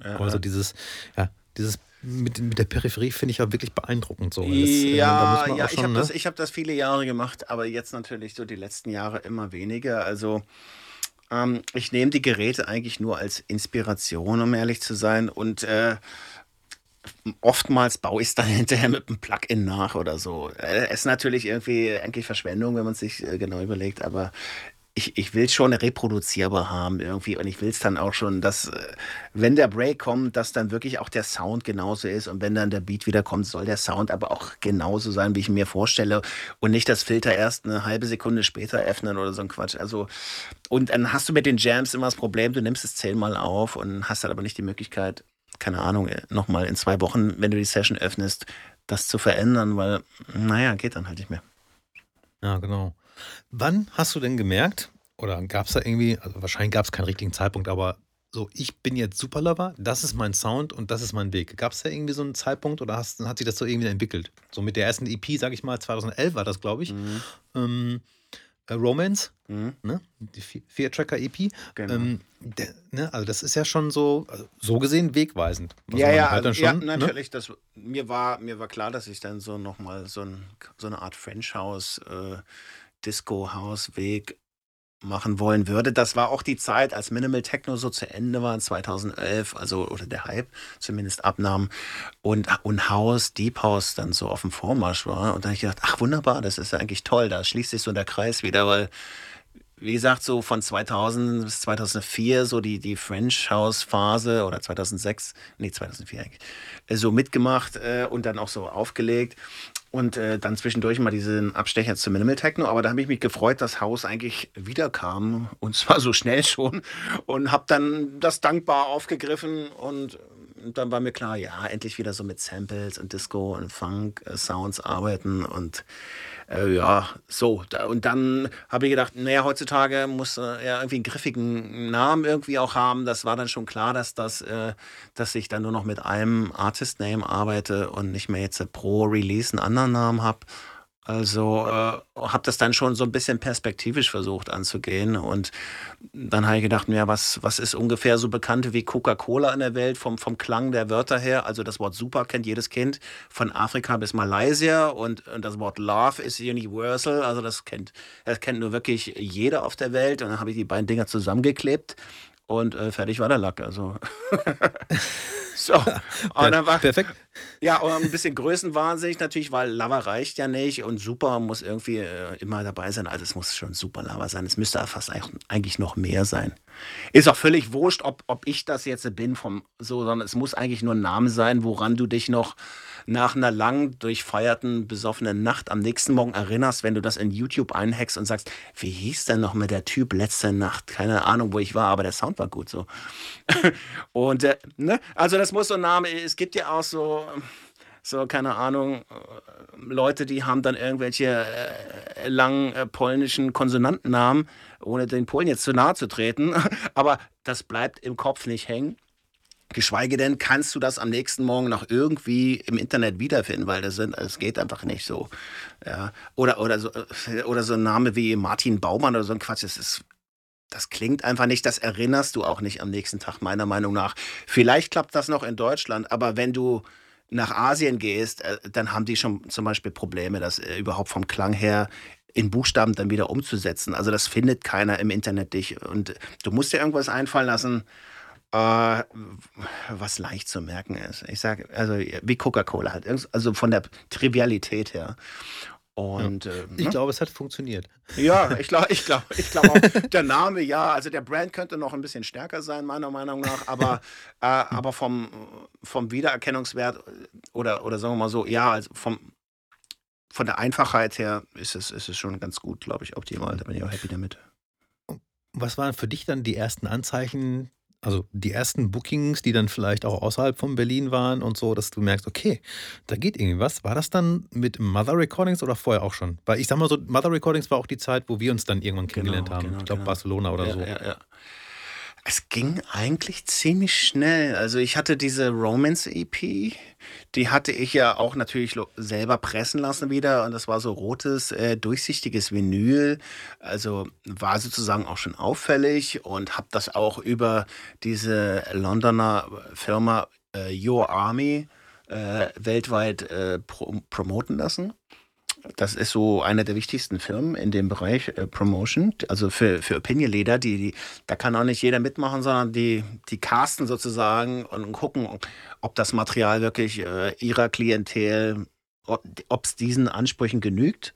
Ja. Also dieses, ja, dieses mit, mit der Peripherie finde ich ja wirklich beeindruckend so. Das, ja, äh, ja ich habe ne? das, hab das viele Jahre gemacht, aber jetzt natürlich so die letzten Jahre immer weniger. Also ähm, ich nehme die Geräte eigentlich nur als Inspiration, um ehrlich zu sein. Und äh, oftmals baue ich es dann *laughs* hinterher mit einem Plugin nach oder so. Es äh, ist natürlich irgendwie eigentlich Verschwendung, wenn man sich äh, genau überlegt, aber ich, ich will es schon reproduzierbar haben irgendwie und ich will es dann auch schon, dass, äh, wenn der Break kommt, dass dann wirklich auch der Sound genauso ist und wenn dann der Beat wieder kommt, soll der Sound aber auch genauso sein, wie ich mir vorstelle und nicht das Filter erst eine halbe Sekunde später öffnen oder so ein Quatsch. Also, und dann hast du mit den Jams immer das Problem, du nimmst es zehnmal auf und hast dann aber nicht die Möglichkeit, keine Ahnung, äh, nochmal in zwei Wochen, wenn du die Session öffnest, das zu verändern, weil, naja, geht dann halt nicht mehr. Ja, genau. Wann hast du denn gemerkt, oder gab es da irgendwie, also wahrscheinlich gab es keinen richtigen Zeitpunkt, aber so, ich bin jetzt Superlover, das ist mein Sound und das ist mein Weg. Gab es da irgendwie so einen Zeitpunkt oder hast, hat sich das so irgendwie entwickelt? So mit der ersten EP, sag ich mal, 2011 war das, glaube ich. Mhm. Ähm, äh, Romance, mhm. ne? die Vier-Tracker-EP. Genau. Ähm, der, ne? Also das ist ja schon so, also so gesehen wegweisend. ja, ja, halt schon, ja, ne? natürlich. Ne? Das, mir, war, mir war klar, dass ich dann so nochmal so, ein, so eine Art French House, äh, Disco-House-Weg machen wollen würde. Das war auch die Zeit, als Minimal Techno so zu Ende war, 2011, also oder der Hype zumindest abnahm und, und House, Deep House dann so auf dem Vormarsch war. Und da habe ich gedacht, ach wunderbar, das ist ja eigentlich toll, da schließt sich so der Kreis wieder, weil wie gesagt, so von 2000 bis 2004, so die, die French House Phase oder 2006, nee, 2004 eigentlich, äh, so mitgemacht äh, und dann auch so aufgelegt. Und äh, dann zwischendurch mal diesen Abstecher zu Minimal Techno. Aber da habe ich mich gefreut, dass Haus eigentlich wiederkam. Und zwar so schnell schon. Und habe dann das dankbar aufgegriffen. Und dann war mir klar, ja, endlich wieder so mit Samples und Disco und Funk-Sounds äh, arbeiten. Und äh, ja, so. Und dann habe ich gedacht, naja, heutzutage muss er irgendwie einen griffigen Namen irgendwie auch haben. Das war dann schon klar, dass, das, äh, dass ich dann nur noch mit einem Artist-Name arbeite und nicht mehr jetzt pro Release einen anderen Namen habe. Also äh, habe das dann schon so ein bisschen perspektivisch versucht anzugehen. Und dann habe ich gedacht, ja, was, was ist ungefähr so bekannt wie Coca-Cola in der Welt vom, vom Klang der Wörter her? Also das Wort Super kennt jedes Kind von Afrika bis Malaysia und, und das Wort Love ist universal. Also das kennt, das kennt nur wirklich jeder auf der Welt. Und dann habe ich die beiden Dinger zusammengeklebt und äh, fertig war der Lack. Also. *laughs* *laughs* so. Und dann war, Perfekt. Ja, und ein bisschen größenwahnsinnig natürlich, weil Lava reicht ja nicht und Super muss irgendwie äh, immer dabei sein. Also es muss schon Super Lava sein. Es müsste fast eigentlich noch mehr sein. Ist auch völlig wurscht, ob, ob ich das jetzt bin vom so, sondern es muss eigentlich nur ein Name sein, woran du dich noch nach einer lang durchfeierten, besoffenen Nacht am nächsten Morgen erinnerst, wenn du das in YouTube einhackst und sagst, wie hieß denn noch mit der Typ letzte Nacht? Keine Ahnung, wo ich war, aber der Sound war gut so. *laughs* und äh, ne, also das muss so ein Name, es gibt ja auch so so, keine Ahnung, Leute, die haben dann irgendwelche äh, langen äh, polnischen Konsonantennamen, ohne den Polen jetzt zu nahe zu treten. *laughs* Aber das bleibt im Kopf nicht hängen. Geschweige denn, kannst du das am nächsten Morgen noch irgendwie im Internet wiederfinden, weil das, sind, das geht einfach nicht so. Ja. Oder, oder, so, äh, oder so ein Name wie Martin Baumann oder so ein Quatsch, das ist das klingt einfach nicht, das erinnerst du auch nicht am nächsten Tag, meiner Meinung nach. Vielleicht klappt das noch in Deutschland, aber wenn du nach Asien gehst, äh, dann haben die schon zum Beispiel Probleme, das äh, überhaupt vom Klang her in Buchstaben dann wieder umzusetzen. Also das findet keiner im Internet dich. Und du musst dir irgendwas einfallen lassen, äh, was leicht zu merken ist. Ich sage, also wie Coca-Cola halt, also von der Trivialität her. Und, ja. äh, ich ne? glaube, es hat funktioniert. Ja, ich glaube, *laughs* ich glaube, ich glaube auch, der Name, ja, also der Brand könnte noch ein bisschen stärker sein, meiner Meinung nach, aber, *laughs* äh, aber vom, vom Wiedererkennungswert oder, oder sagen wir mal so, ja, also vom, von der Einfachheit her ist es, ist es schon ganz gut, glaube ich, optimal. Da bin ich auch happy damit. Was waren für dich dann die ersten Anzeichen, also die ersten Bookings, die dann vielleicht auch außerhalb von Berlin waren und so, dass du merkst, okay, da geht irgendwie was. War das dann mit Mother Recordings oder vorher auch schon? Weil ich sag mal so, Mother Recordings war auch die Zeit, wo wir uns dann irgendwann genau, kennengelernt genau, haben. Genau, ich glaube genau. Barcelona oder ja, so. Ja, ja. Es ging eigentlich ziemlich schnell. Also ich hatte diese Romance-EP, die hatte ich ja auch natürlich selber pressen lassen wieder. Und das war so rotes, äh, durchsichtiges Vinyl. Also war sozusagen auch schon auffällig und habe das auch über diese Londoner Firma äh, Your Army äh, weltweit äh, pro promoten lassen. Das ist so einer der wichtigsten Firmen in dem Bereich äh, Promotion, also für, für Opinion Leader. Die, die, da kann auch nicht jeder mitmachen, sondern die, die casten sozusagen und gucken, ob das Material wirklich äh, ihrer Klientel, ob es diesen Ansprüchen genügt.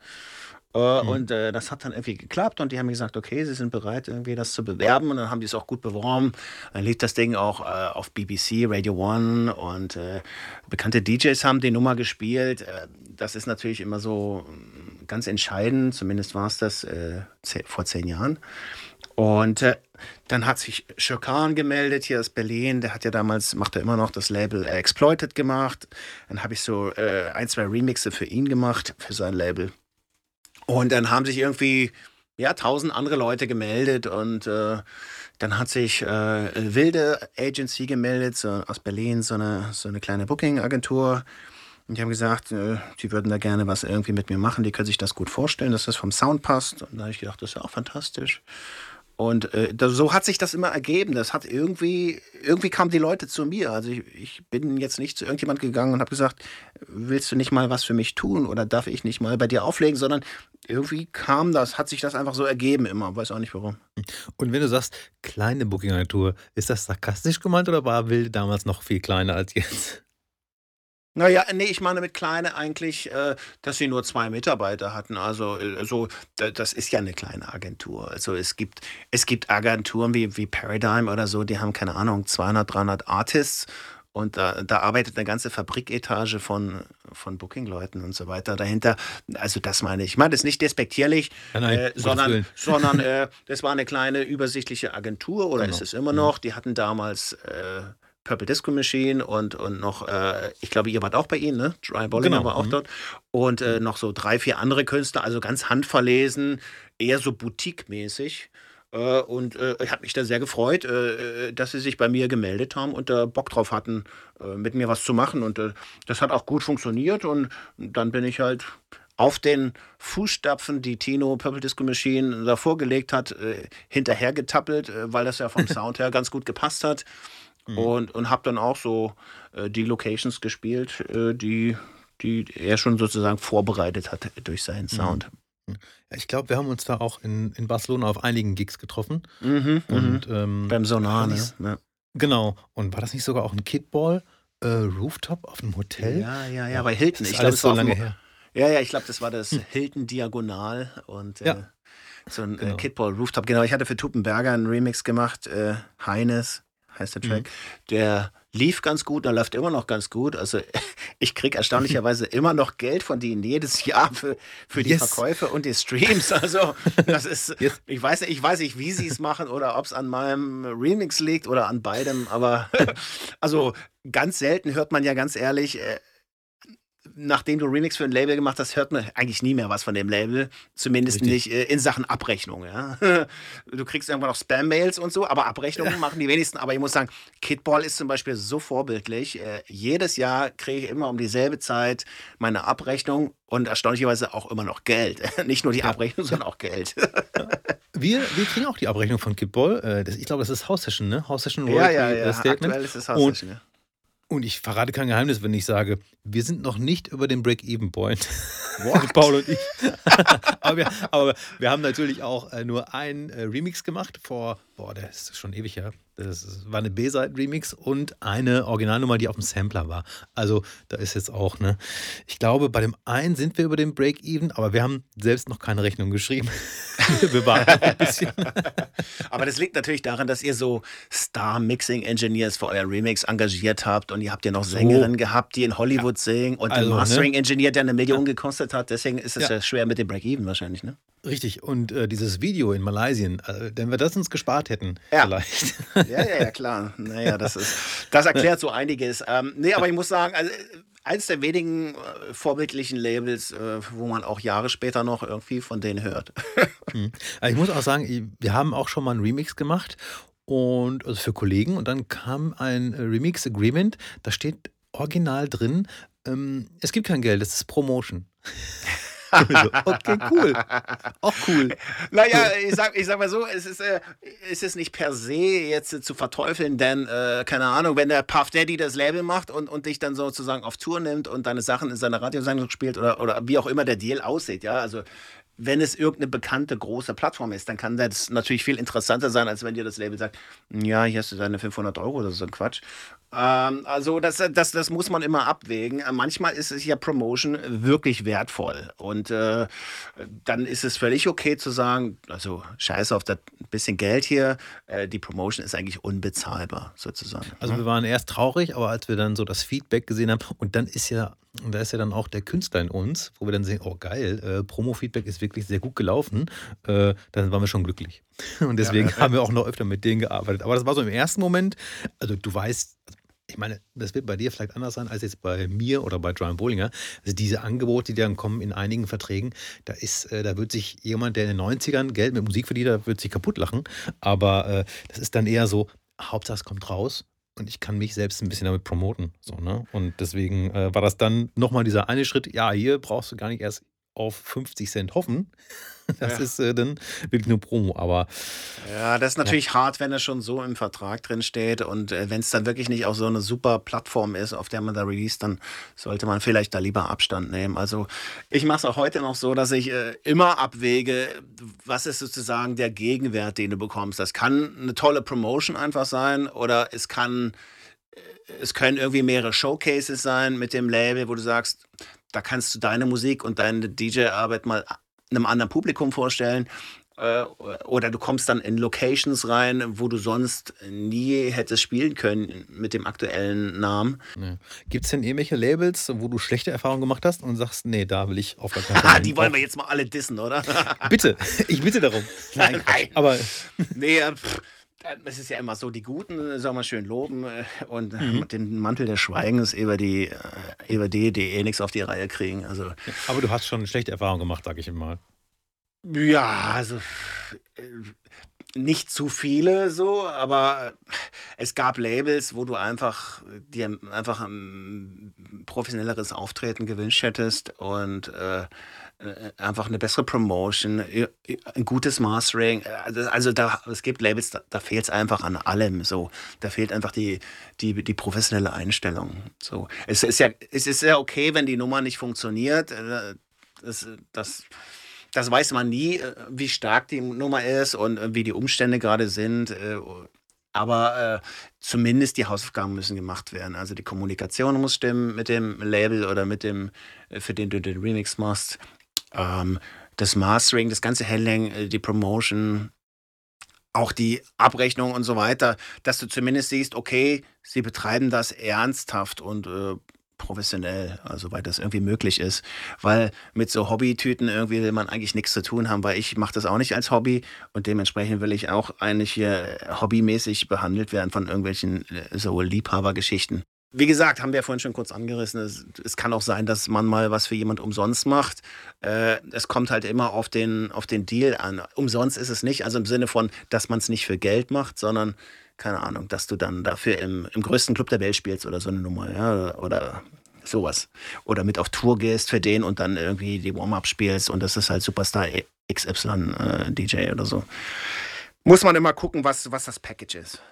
Äh, mhm. Und äh, das hat dann irgendwie geklappt und die haben gesagt, okay, sie sind bereit, irgendwie das zu bewerben und dann haben die es auch gut beworben. Dann lief das Ding auch äh, auf BBC, Radio One und äh, bekannte DJs haben die Nummer gespielt. Äh, das ist natürlich immer so mm, ganz entscheidend, zumindest war es das äh, vor zehn Jahren. Und dann hat sich Schirkan gemeldet hier aus Berlin. Der hat ja damals, macht er immer noch das Label Exploited gemacht. Dann habe ich so ein, zwei Remixe für ihn gemacht, für sein Label. Und dann haben sich irgendwie ja tausend andere Leute gemeldet und äh, dann hat sich äh, Wilde Agency gemeldet, so aus Berlin, so eine, so eine kleine Booking-Agentur. Und die haben gesagt, äh, die würden da gerne was irgendwie mit mir machen, die können sich das gut vorstellen, dass das vom Sound passt. Und da habe ich gedacht, das ist ja auch fantastisch. Und äh, das, so hat sich das immer ergeben. Das hat irgendwie, irgendwie kamen die Leute zu mir. Also ich, ich bin jetzt nicht zu irgendjemand gegangen und habe gesagt, willst du nicht mal was für mich tun oder darf ich nicht mal bei dir auflegen, sondern irgendwie kam das, hat sich das einfach so ergeben immer. Weiß auch nicht warum. Und wenn du sagst, kleine Booking-Agentur, ist das sarkastisch gemeint oder war Wild damals noch viel kleiner als jetzt? Naja, nee, ich meine mit kleine eigentlich, äh, dass sie nur zwei Mitarbeiter hatten. Also, also das ist ja eine kleine Agentur. Also es gibt, es gibt Agenturen wie, wie Paradigm oder so, die haben keine Ahnung, 200, 300 Artists und da, da arbeitet eine ganze Fabriketage von, von Booking-Leuten und so weiter dahinter. Also das meine ich. Ich meine das ist nicht despektierlich, ja, nein, äh, sondern, *laughs* sondern äh, das war eine kleine übersichtliche Agentur oder genau. ist es immer mhm. noch. Die hatten damals äh, Purple Disco Machine und, und noch, äh, ich glaube, ihr wart auch bei ihnen, ne? Dry Bollinger genau. war auch mhm. dort. Und äh, noch so drei, vier andere Künstler, also ganz handverlesen, eher so Boutique-mäßig. Äh, und äh, ich habe mich da sehr gefreut, äh, dass sie sich bei mir gemeldet haben und da Bock drauf hatten, äh, mit mir was zu machen. Und das hat auch gut funktioniert. Und dann bin ich halt auf den Fußstapfen, die Tino Purple Disco Machine da vorgelegt hat, äh, hinterhergetappelt, äh, weil das ja vom *laughs* Sound her ganz gut gepasst hat. Mhm. Und, und habe dann auch so äh, die Locations gespielt, äh, die, die er schon sozusagen vorbereitet hat durch seinen mhm. Sound. Mhm. Ich glaube, wir haben uns da auch in, in Barcelona auf einigen Gigs getroffen. Mhm, mhm. und, ähm, Beim Sonar, ne? Genau. Und war das nicht sogar auch ein Kidball? Äh, Rooftop auf einem Hotel? Ja, ja, ja, bei Hilton. Ich glaube, das so war lange her. Ja, ja, ich glaube, das war das hm. Hilton Diagonal und äh, ja. so ein äh, genau. äh, Kidball Rooftop. Genau, ich hatte für Tupenberger einen Remix gemacht, äh, Heines heißt der Track. Mhm. Der lief ganz gut, der läuft immer noch ganz gut. Also *laughs* ich kriege erstaunlicherweise immer noch Geld von denen jedes Jahr für, für die yes. Verkäufe und die Streams. Also das ist, *laughs* yes. ich weiß ich weiß nicht, wie sie es machen oder ob es an meinem Remix liegt oder an beidem. Aber *laughs* also ganz selten hört man ja ganz ehrlich, äh, nachdem du Remix für ein Label gemacht hast, hört man eigentlich nie mehr was von dem Label. Zumindest Richtig. nicht äh, in Sachen Abrechnung. Ja? *laughs* Du kriegst irgendwann noch Spam-Mails und so, aber Abrechnungen ja. machen die wenigsten. Aber ich muss sagen, Kidball ist zum Beispiel so vorbildlich. Äh, jedes Jahr kriege ich immer um dieselbe Zeit meine Abrechnung und erstaunlicherweise auch immer noch Geld. *laughs* Nicht nur die ja. Abrechnung, sondern auch Geld. Wir, wir kriegen auch die Abrechnung von Kidball. Äh, ich glaube, das ist House Session, ne? House Session Royalty ja, ja, ja. Statement. Aktuell ist es House Session, ja. Und ich verrate kein Geheimnis, wenn ich sage, wir sind noch nicht über dem Break-Even-Point. *laughs* Paul und ich. *laughs* aber, wir, aber, wir, haben natürlich auch äh, nur einen äh, Remix gemacht vor, boah, der ist schon ewig her. Das war eine B-Seiten-Remix und eine Originalnummer, die auf dem Sampler war. Also da ist jetzt auch, ne? Ich glaube, bei dem einen sind wir über dem Break-Even, aber wir haben selbst noch keine Rechnung geschrieben. *laughs* wir waren ein bisschen. *laughs* aber das liegt natürlich daran, dass ihr so Star-Mixing-Engineers für euer Remix engagiert habt und ihr habt ja noch Sängerinnen oh. gehabt, die in Hollywood ja. singen und also, den Mastering-Engineer, der eine Million ja. gekostet hat. Deswegen ist es ja. ja schwer mit dem Break-Even wahrscheinlich, ne? Richtig. Und äh, dieses Video in Malaysia, äh, wenn wir das uns gespart hätten, vielleicht. *laughs* Ja, ja, ja, klar. Naja, das ist, das erklärt so einiges. Ähm, nee, aber ich muss sagen, also, eins der wenigen äh, vorbildlichen Labels, äh, wo man auch Jahre später noch irgendwie von denen hört. *laughs* hm. Ich muss auch sagen, wir haben auch schon mal einen Remix gemacht und also für Kollegen und dann kam ein Remix Agreement, da steht original drin, ähm, es gibt kein Geld, das ist Promotion. *laughs* okay, cool. Auch cool. Naja, ich sag, ich sag mal so, es ist, äh, es ist nicht per se jetzt äh, zu verteufeln, denn, äh, keine Ahnung, wenn der Puff Daddy das Label macht und, und dich dann sozusagen auf Tour nimmt und deine Sachen in seiner Radiosendung spielt oder, oder wie auch immer der Deal aussieht, ja, also wenn es irgendeine bekannte große Plattform ist, dann kann das natürlich viel interessanter sein, als wenn dir das Label sagt, ja, hier hast du deine 500 Euro oder so ein Quatsch. Ähm, also das, das, das muss man immer abwägen. Manchmal ist es ja Promotion wirklich wertvoll und äh, dann ist es völlig okay zu sagen, also scheiße auf das bisschen Geld hier, äh, die Promotion ist eigentlich unbezahlbar sozusagen. Also wir waren erst traurig, aber als wir dann so das Feedback gesehen haben und dann ist ja da ist ja dann auch der Künstler in uns, wo wir dann sehen, oh geil, äh, Promo-Feedback ist wirklich sehr gut gelaufen. Äh, dann waren wir schon glücklich. *laughs* Und deswegen ja, ja, haben wir auch noch öfter mit denen gearbeitet. Aber das war so im ersten Moment, also du weißt, ich meine, das wird bei dir vielleicht anders sein als jetzt bei mir oder bei Brian Bollinger. Also diese Angebote, die dann kommen in einigen Verträgen, da ist, äh, da wird sich jemand, der in den 90ern Geld mit Musik verdient, da wird sich kaputt lachen. Aber äh, das ist dann eher so, Hauptsache es kommt raus und ich kann mich selbst ein bisschen damit promoten. So, ne? Und deswegen äh, war das dann nochmal dieser eine Schritt, ja, hier brauchst du gar nicht erst auf 50 Cent hoffen. *laughs* Das ja. ist äh, dann wirklich nur Promo, aber. Ja, das ist natürlich ja. hart, wenn es schon so im Vertrag drin steht und äh, wenn es dann wirklich nicht auch so eine super Plattform ist, auf der man da release, dann sollte man vielleicht da lieber Abstand nehmen. Also ich mache es auch heute noch so, dass ich äh, immer abwäge, was ist sozusagen der Gegenwert, den du bekommst. Das kann eine tolle Promotion einfach sein oder es kann äh, es können irgendwie mehrere Showcases sein mit dem Label, wo du sagst, da kannst du deine Musik und deine DJ-Arbeit mal einem anderen Publikum vorstellen. Äh, oder du kommst dann in Locations rein, wo du sonst nie hättest spielen können mit dem aktuellen Namen. Ja. Gibt es denn irgendwelche Labels, wo du schlechte Erfahrungen gemacht hast und sagst, nee, da will ich auf gar keinen *laughs* Fall. Die wollen wir jetzt mal alle dissen, oder? bitte, ich bitte darum. *laughs* Nein, Nein. aber. nee, pff es ist ja immer so, die Guten äh, soll man schön loben äh, und äh, mhm. den Mantel des Schweigens über die, über die, die eh nichts auf die Reihe kriegen. Also, Aber du hast schon eine schlechte Erfahrung gemacht, sag ich mal. Ja, also nicht zu viele so, aber es gab Labels, wo du einfach dir einfach ein professionelleres Auftreten gewünscht hättest und äh, einfach eine bessere Promotion, äh, ein gutes Mastering. Also, also da, es gibt Labels, da, da fehlt es einfach an allem. So, da fehlt einfach die, die, die professionelle Einstellung. So, es ist ja, es ist ja okay, wenn die Nummer nicht funktioniert. Äh, das, das, das weiß man nie, wie stark die Nummer ist und wie die Umstände gerade sind. Aber äh, zumindest die Hausaufgaben müssen gemacht werden. Also die Kommunikation muss stimmen mit dem Label oder mit dem, für den du den Remix machst ähm, das Mastering, das ganze Handling, äh, die Promotion, auch die Abrechnung und so weiter, dass du zumindest siehst, okay, sie betreiben das ernsthaft und äh, professionell, also weil das irgendwie möglich ist. Weil mit so Hobbytüten irgendwie will man eigentlich nichts zu tun haben, weil ich mache das auch nicht als Hobby und dementsprechend will ich auch eigentlich hier hobbymäßig behandelt werden von irgendwelchen äh, so Liebhabergeschichten. Wie gesagt, haben wir ja vorhin schon kurz angerissen. Es, es, kann auch sein, dass man mal was für jemand umsonst macht. Äh, es kommt halt immer auf den, auf den Deal an. Umsonst ist es nicht, also im Sinne von, dass man es nicht für Geld macht, sondern, keine Ahnung, dass du dann dafür im, im größten Club der Welt spielst oder so eine Nummer, ja, oder sowas. Oder mit auf Tour gehst für den und dann irgendwie die Warm-Up spielst und das ist halt Superstar XY äh, DJ oder so. Muss man immer gucken, was, was das Package ist.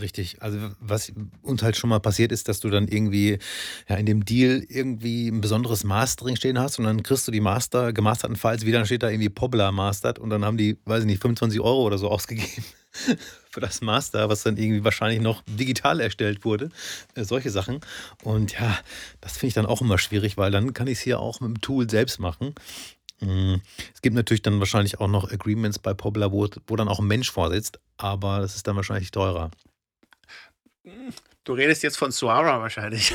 Richtig. Also was uns halt schon mal passiert ist, dass du dann irgendwie ja, in dem Deal irgendwie ein besonderes Mastering stehen hast und dann kriegst du die Master, gemasterten Files wieder, dann steht da irgendwie Pobla mastered und dann haben die, weiß ich nicht, 25 Euro oder so ausgegeben *laughs* für das Master, was dann irgendwie wahrscheinlich noch digital erstellt wurde. Äh, solche Sachen. Und ja, das finde ich dann auch immer schwierig, weil dann kann ich es hier auch mit dem Tool selbst machen. Mm, es gibt natürlich dann wahrscheinlich auch noch Agreements bei Pobla, wo, wo dann auch ein Mensch vorsitzt, aber das ist dann wahrscheinlich teurer. Du redest jetzt von Suara wahrscheinlich.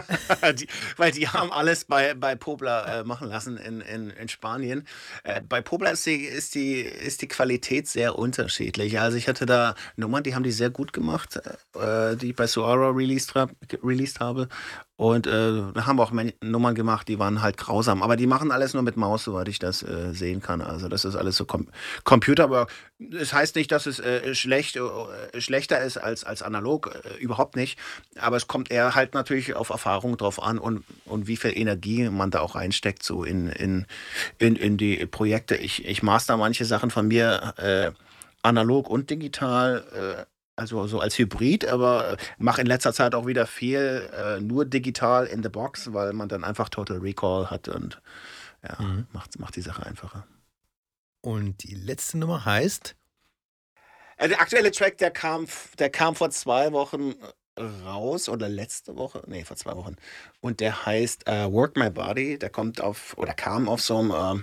*laughs* die, weil die haben alles bei, bei Pobla äh, machen lassen in, in, in Spanien. Äh, bei Pobla ist die, ist, die, ist die Qualität sehr unterschiedlich. Also ich hatte da Nummern, die haben die sehr gut gemacht, äh, die ich bei Suara released, released habe. Und äh, haben wir auch Nummern gemacht, die waren halt grausam. Aber die machen alles nur mit Maus, soweit ich das äh, sehen kann. Also das ist alles so Com Computer. Es das heißt nicht, dass es äh, schlecht, äh, schlechter ist als, als analog. Äh, überhaupt nicht. Aber es kommt eher halt natürlich auf Erfahrung drauf an und, und wie viel Energie man da auch reinsteckt, so in, in, in, in die Projekte. Ich, ich master manche Sachen von mir äh, analog und digital also so als Hybrid, aber äh, mache in letzter Zeit auch wieder viel äh, nur digital in the box, weil man dann einfach Total Recall hat und ja, mhm. macht, macht die Sache einfacher. Und die letzte Nummer heißt? Äh, der aktuelle Track, der kam, der kam vor zwei Wochen raus oder letzte Woche, nee, vor zwei Wochen. Und der heißt uh, Work My Body. Der kommt auf oder kam auf so einem uh,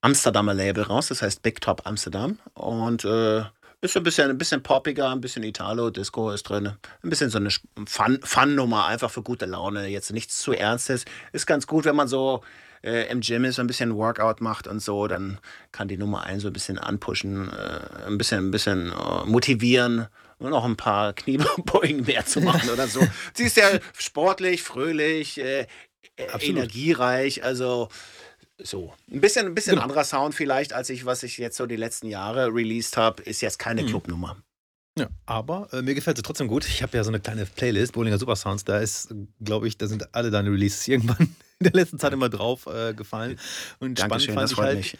Amsterdamer Label raus, das heißt Big Top Amsterdam. Und uh, ist ein bisschen, ein bisschen poppiger, ein bisschen Italo, Disco ist drin. Ein bisschen so eine Fun-Nummer, einfach für gute Laune. Jetzt nichts zu Ernstes. Ist ganz gut, wenn man so äh, im Gym ist, ein bisschen Workout macht und so, dann kann die Nummer 1 so ein bisschen anpushen, äh, ein bisschen, ein bisschen uh, motivieren und noch ein paar *laughs* Kniebeugen mehr zu machen oder so. Sie ist ja sportlich, fröhlich, äh, energiereich, also so. Ein bisschen, ein bisschen genau. anderer Sound vielleicht, als ich, was ich jetzt so die letzten Jahre released habe, ist jetzt keine mhm. Clubnummer. Ja, aber äh, mir gefällt sie trotzdem gut. Ich habe ja so eine kleine Playlist, Bollinger Super Sounds, da ist, glaube ich, da sind alle deine Releases *laughs* irgendwann in der letzten Zeit immer drauf äh, gefallen. Und Dankeschön, spannend fand ich halt. Mich.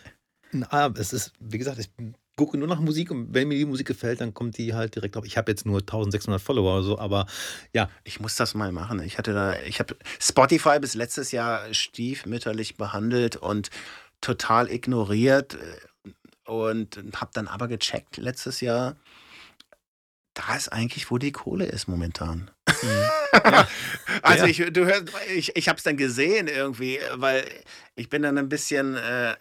Na, es ist, wie gesagt, ich gucke nur nach Musik und wenn mir die Musik gefällt, dann kommt die halt direkt drauf. Ich habe jetzt nur 1600 Follower oder so, aber ja. Ich muss das mal machen. Ich hatte da, ich habe Spotify bis letztes Jahr stiefmütterlich behandelt und total ignoriert äh, und habe dann aber gecheckt letztes Jahr, da ist eigentlich, wo die Kohle ist momentan. Mhm. Ja. *laughs* also ich, du hörst, ich, ich habe es dann gesehen irgendwie, weil ich bin dann ein bisschen, äh, äh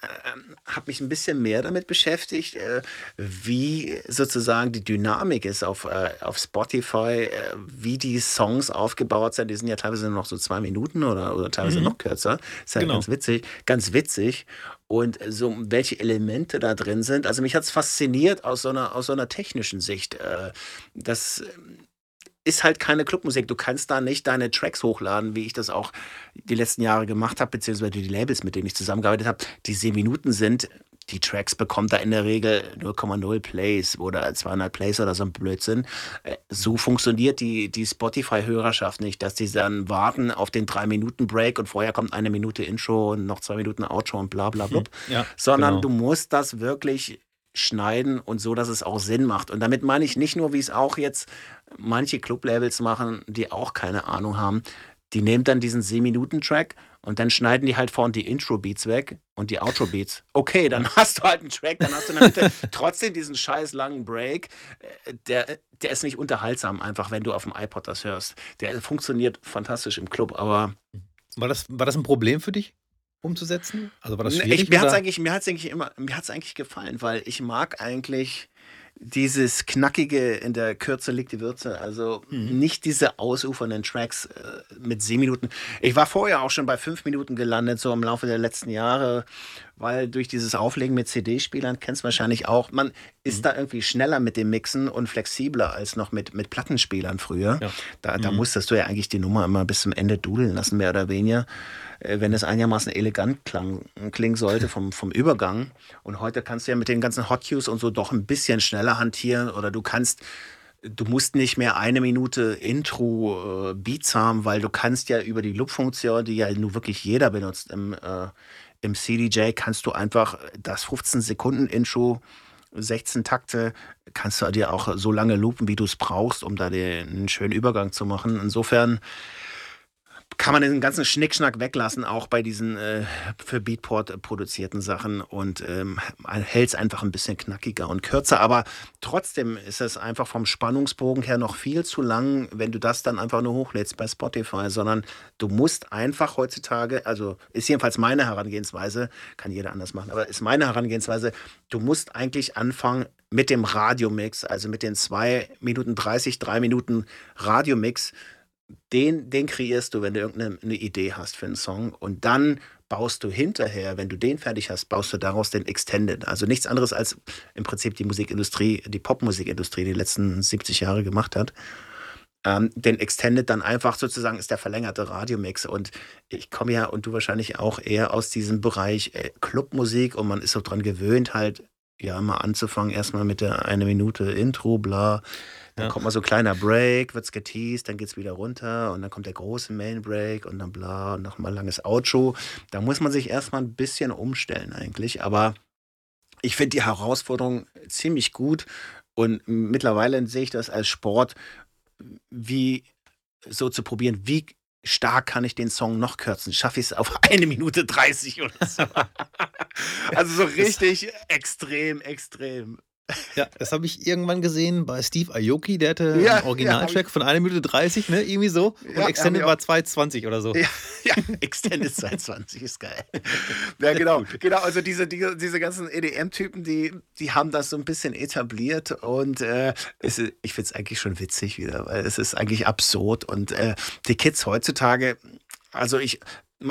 habe mich ein bisschen mehr damit beschäftigt, äh, wie sozusagen die Dynamik ist auf, äh, auf Spotify, äh, wie die Songs aufgebaut sind. Die sind ja teilweise nur noch so zwei Minuten oder, oder teilweise mhm. noch kürzer. Ist ja genau. ganz witzig, ganz witzig. Und so welche Elemente da drin sind. Also mich hat es fasziniert aus so einer, aus so einer technischen Sicht. Äh, das ist halt keine Clubmusik. Du kannst da nicht deine Tracks hochladen, wie ich das auch die letzten Jahre gemacht habe, beziehungsweise die Labels, mit denen ich zusammengearbeitet habe, die zehn Minuten sind. Die Tracks bekommt er in der Regel 0,0 Plays oder 200 Plays oder so ein Blödsinn. Äh, so funktioniert die, die Spotify-Hörerschaft nicht, dass die dann warten auf den 3-Minuten-Break und vorher kommt eine Minute Intro und noch zwei Minuten Outro und bla bla bla. Mhm. Ja, Sondern genau. du musst das wirklich schneiden und so, dass es auch Sinn macht. Und damit meine ich nicht nur, wie es auch jetzt manche Club-Labels machen, die auch keine Ahnung haben. Die nehmen dann diesen 10-Minuten-Track und dann schneiden die halt vorne die Intro-Beats weg und die Outro-Beats. Okay, dann *laughs* hast du halt einen Track, dann hast du in der Mitte *laughs* trotzdem diesen scheiß langen Break. Äh, der, der ist nicht unterhaltsam, einfach, wenn du auf dem iPod das hörst. Der funktioniert fantastisch im Club, aber. War das, war das ein Problem für dich? umzusetzen? Also war das schwierig? Ich, mir hat es eigentlich, eigentlich immer, mir hat es eigentlich gefallen, weil ich mag eigentlich dieses Knackige in der Kürze liegt die Würze. Also mhm. nicht diese ausufernden Tracks äh, mit sieben Minuten. Ich war vorher auch schon bei fünf Minuten gelandet, so im Laufe der letzten Jahre, weil durch dieses Auflegen mit CD-Spielern, kennst du wahrscheinlich auch, man ist mhm. da irgendwie schneller mit dem Mixen und flexibler als noch mit, mit Plattenspielern früher. Ja. Da, da mhm. musstest du ja eigentlich die Nummer immer bis zum Ende dudeln lassen, mehr oder weniger. Äh, wenn es einigermaßen elegant klang, klingen sollte vom, vom Übergang. Und heute kannst du ja mit den ganzen Hot Cues und so doch ein bisschen schneller hantieren oder du kannst du musst nicht mehr eine Minute Intro äh, Beats haben, weil du kannst ja über die Loop-Funktion, die ja nur wirklich jeder benutzt im, äh, im CDJ, kannst du einfach das 15 Sekunden Intro 16 Takte kannst du dir auch so lange loopen, wie du es brauchst, um da den, einen schönen Übergang zu machen. Insofern kann man den ganzen Schnickschnack weglassen, auch bei diesen äh, für Beatport produzierten Sachen und ähm, hält es einfach ein bisschen knackiger und kürzer. Aber trotzdem ist es einfach vom Spannungsbogen her noch viel zu lang, wenn du das dann einfach nur hochlädst bei Spotify, sondern du musst einfach heutzutage, also ist jedenfalls meine Herangehensweise, kann jeder anders machen, aber ist meine Herangehensweise, du musst eigentlich anfangen mit dem Radiomix, also mit den zwei Minuten 30, drei Minuten Radiomix den, den kreierst du, wenn du irgendeine Idee hast für einen Song. Und dann baust du hinterher, wenn du den fertig hast, baust du daraus den Extended. Also nichts anderes als im Prinzip die Musikindustrie, die Popmusikindustrie die letzten 70 Jahre gemacht hat. Ähm, den Extended dann einfach sozusagen ist der verlängerte Radiomix. Und ich komme ja und du wahrscheinlich auch eher aus diesem Bereich äh, Clubmusik und man ist so dran gewöhnt, halt ja mal anzufangen, erstmal mit der eine Minute Intro, bla. Dann ja. kommt mal so ein kleiner Break, wird's geteased, dann geht's wieder runter und dann kommt der große Main Break und dann bla und nochmal langes Outro. Da muss man sich erstmal ein bisschen umstellen eigentlich, aber ich finde die Herausforderung ziemlich gut und mittlerweile sehe ich das als Sport, wie so zu probieren, wie stark kann ich den Song noch kürzen? Schaffe ich es auf *laughs* eine Minute 30 oder so? *laughs* also so richtig extrem, extrem. Ja, *laughs* das habe ich irgendwann gesehen bei Steve Aoki, der hatte ja, einen Originaltrack ja, von 1 Minute 30, ne? Irgendwie so. Und ja, Extended war 2,20 oder so. Ja, *laughs* ja Extended 2,20 ist geil. *laughs* Ja, genau. Genau, also diese, diese, diese ganzen EDM-Typen, die, die haben das so ein bisschen etabliert und äh, ist, ich finde es eigentlich schon witzig wieder, weil es ist eigentlich absurd und äh, die Kids heutzutage, also ich,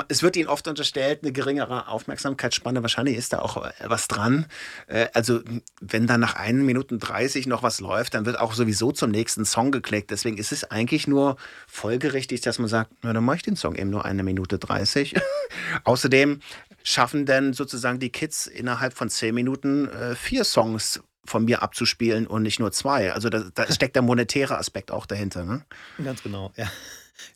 es wird ihnen oft unterstellt, eine geringere Aufmerksamkeitsspanne. Wahrscheinlich ist da auch äh, was dran. Äh, also, wenn dann nach 1 Minuten 30 noch was läuft, dann wird auch sowieso zum nächsten Song geklickt. Deswegen ist es eigentlich nur folgerichtig, dass man sagt, na, dann mache ich den Song eben nur eine Minute 30. *laughs* Außerdem schaffen dann sozusagen die Kids innerhalb von 10 Minuten äh, vier Songs von mir abzuspielen und nicht nur zwei. Also da, da steckt der monetäre Aspekt auch dahinter. Ne? Ganz genau, ja.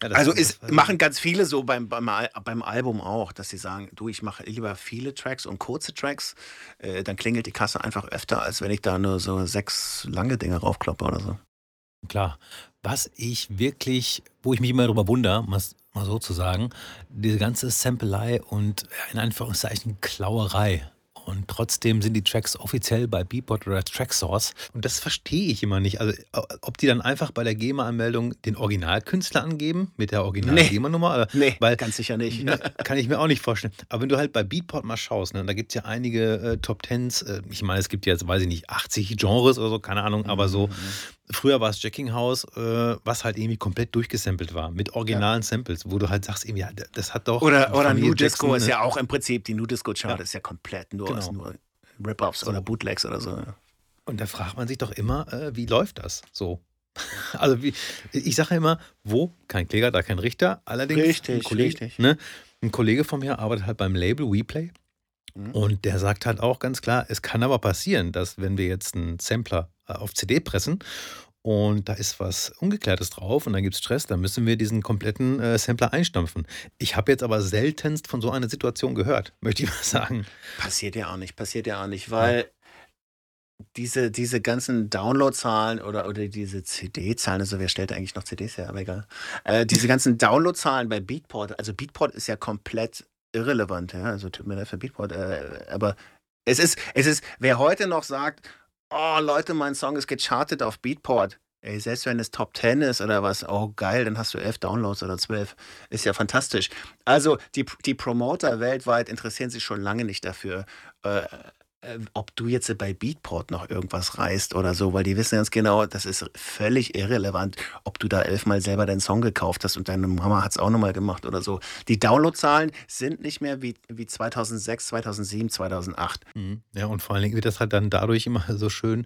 Ja, also ist, machen ganz viele so beim, beim, beim Album auch, dass sie sagen, du, ich mache lieber viele Tracks und kurze Tracks, äh, dann klingelt die Kasse einfach öfter, als wenn ich da nur so sechs lange Dinge raufkloppe oder so. Klar. Was ich wirklich, wo ich mich immer darüber wundere, mal, mal so zu sagen, diese ganze Sampelei und in Anführungszeichen Klauerei und trotzdem sind die Tracks offiziell bei Beatport oder Tracksource. Und das verstehe ich immer nicht. Also, ob die dann einfach bei der GEMA-Anmeldung den Originalkünstler angeben mit der Original-GEMA-Nummer? Nee, nee weil, ganz sicher nicht. Na, *laughs* kann ich mir auch nicht vorstellen. Aber wenn du halt bei Beatport mal schaust, ne, da gibt es ja einige äh, Top Tens. Äh, ich meine, es gibt jetzt, weiß ich nicht, 80 Genres oder so, keine Ahnung, aber so. Mhm. Früher war es Jacking House, äh, was halt irgendwie komplett durchgesampelt war, mit originalen ja. Samples, wo du halt sagst, irgendwie, ja, das hat doch. Oder, oder New Disco ne? ist ja auch im Prinzip, die New Disco Chart ja. ist ja komplett nur, genau. nur Rip-Offs so. oder Bootlegs oder so. Und da fragt man sich doch immer, äh, wie läuft das so? *laughs* Also wie, ich sage immer, wo kein Kläger, da kein Richter. Allerdings richtig, ein Kollege, richtig. Ne, ein Kollege von mir arbeitet halt beim Label WePlay Mhm. Und der sagt halt auch ganz klar, es kann aber passieren, dass wenn wir jetzt einen Sampler auf CD pressen und da ist was Ungeklärtes drauf und dann gibt es Stress, dann müssen wir diesen kompletten äh, Sampler einstampfen. Ich habe jetzt aber seltenst von so einer Situation gehört, *laughs* möchte ich mal sagen. Passiert ja auch nicht, passiert ja auch nicht, weil ja. diese, diese ganzen Downloadzahlen oder, oder diese CD-Zahlen, also wer stellt eigentlich noch CDs her, aber egal. Äh, diese *laughs* ganzen Downloadzahlen bei Beatport, also Beatport ist ja komplett irrelevant, ja, also tut mir leid für Beatport, äh, aber es ist, es ist, wer heute noch sagt, oh Leute, mein Song ist gechartet auf Beatport, ey, selbst wenn es Top 10 ist oder was, oh geil, dann hast du elf Downloads oder zwölf, ist ja fantastisch. Also die, die Promoter weltweit interessieren sich schon lange nicht dafür, äh, ob du jetzt bei Beatport noch irgendwas reißt oder so, weil die wissen ganz genau, das ist völlig irrelevant, ob du da elfmal selber deinen Song gekauft hast und deine Mama hat es auch nochmal gemacht oder so. Die Downloadzahlen sind nicht mehr wie, wie 2006, 2007, 2008. Ja, und vor allen Dingen wird das halt dann dadurch immer so schön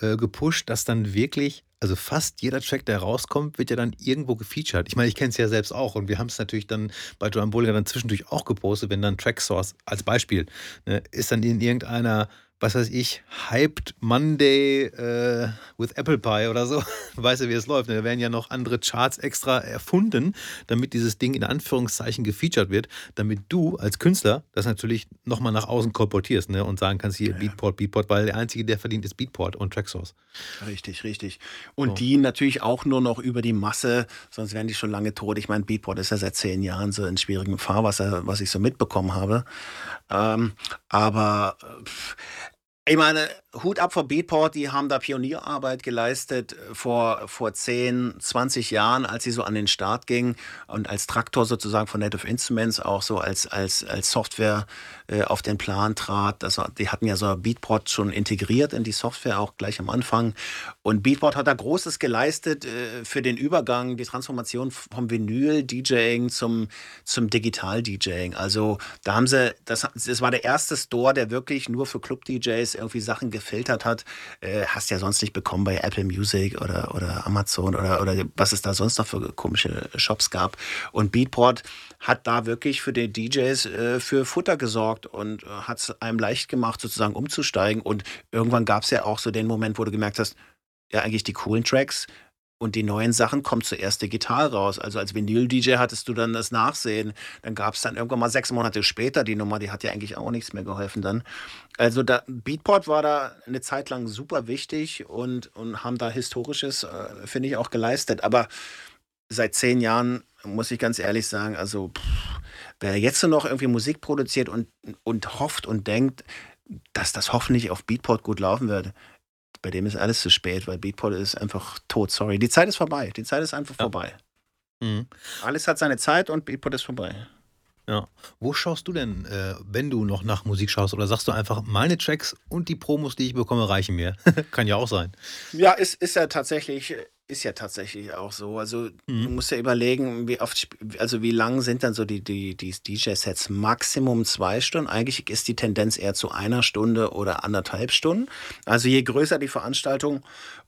äh, gepusht, dass dann wirklich also fast jeder Track, der rauskommt, wird ja dann irgendwo gefeatured. Ich meine, ich kenne es ja selbst auch und wir haben es natürlich dann bei Joan Bollinger dann zwischendurch auch gepostet, wenn dann Tracksource als Beispiel ne, ist dann in irgendeiner was weiß ich, Hyped Monday äh, with Apple Pie oder so. *laughs* weißt du, wie es läuft. Da werden ja noch andere Charts extra erfunden, damit dieses Ding in Anführungszeichen gefeatured wird, damit du als Künstler das natürlich nochmal nach außen kolportierst ne? und sagen kannst, hier ja. Beatport, Beatport, weil der Einzige, der verdient, ist Beatport und Tracksource. Richtig, richtig. Und so. die natürlich auch nur noch über die Masse, sonst wären die schon lange tot. Ich meine, Beatport ist ja seit zehn Jahren so in schwierigem Fahrwasser, was ich so mitbekommen habe. Ähm, aber pff, ich meine, Hut ab vor Beatport, die haben da Pionierarbeit geleistet äh, vor, vor 10, 20 Jahren, als sie so an den Start gingen und als Traktor sozusagen von Native Instruments auch so als, als, als Software äh, auf den Plan trat. Das, die hatten ja so Beatport schon integriert in die Software auch gleich am Anfang. Und Beatport hat da Großes geleistet äh, für den Übergang, die Transformation vom Vinyl-DJing zum, zum Digital-DJing. Also da haben sie, das, das war der erste Store, der wirklich nur für Club-DJs irgendwie Sachen gefiltert hat, äh, hast ja sonst nicht bekommen bei Apple Music oder, oder Amazon oder, oder was es da sonst noch für komische Shops gab. Und Beatport hat da wirklich für die DJs äh, für Futter gesorgt und äh, hat es einem leicht gemacht, sozusagen umzusteigen. Und irgendwann gab es ja auch so den Moment, wo du gemerkt hast, ja, eigentlich die coolen Tracks und die neuen Sachen kommen zuerst digital raus. Also als Vinyl-DJ hattest du dann das Nachsehen. Dann gab es dann irgendwann mal sechs Monate später die Nummer, die hat ja eigentlich auch nichts mehr geholfen dann. Also da, Beatport war da eine Zeit lang super wichtig und, und haben da Historisches, äh, finde ich, auch geleistet. Aber seit zehn Jahren muss ich ganz ehrlich sagen, also pff, wer jetzt noch irgendwie Musik produziert und, und hofft und denkt, dass das hoffentlich auf Beatport gut laufen wird, bei dem ist alles zu spät, weil Beatport ist einfach tot. Sorry. Die Zeit ist vorbei. Die Zeit ist einfach ja. vorbei. Mhm. Alles hat seine Zeit und Beatport ist vorbei. Ja. Wo schaust du denn, äh, wenn du noch nach Musik schaust? Oder sagst du einfach, meine Tracks und die Promos, die ich bekomme, reichen mir? *laughs* Kann ja auch sein. Ja, ist, ist ja tatsächlich ist ja tatsächlich auch so. Also mhm. du musst ja überlegen, wie oft, also wie lang sind dann so die, die, die DJ-Sets? Maximum zwei Stunden. Eigentlich ist die Tendenz eher zu einer Stunde oder anderthalb Stunden. Also je größer die Veranstaltung,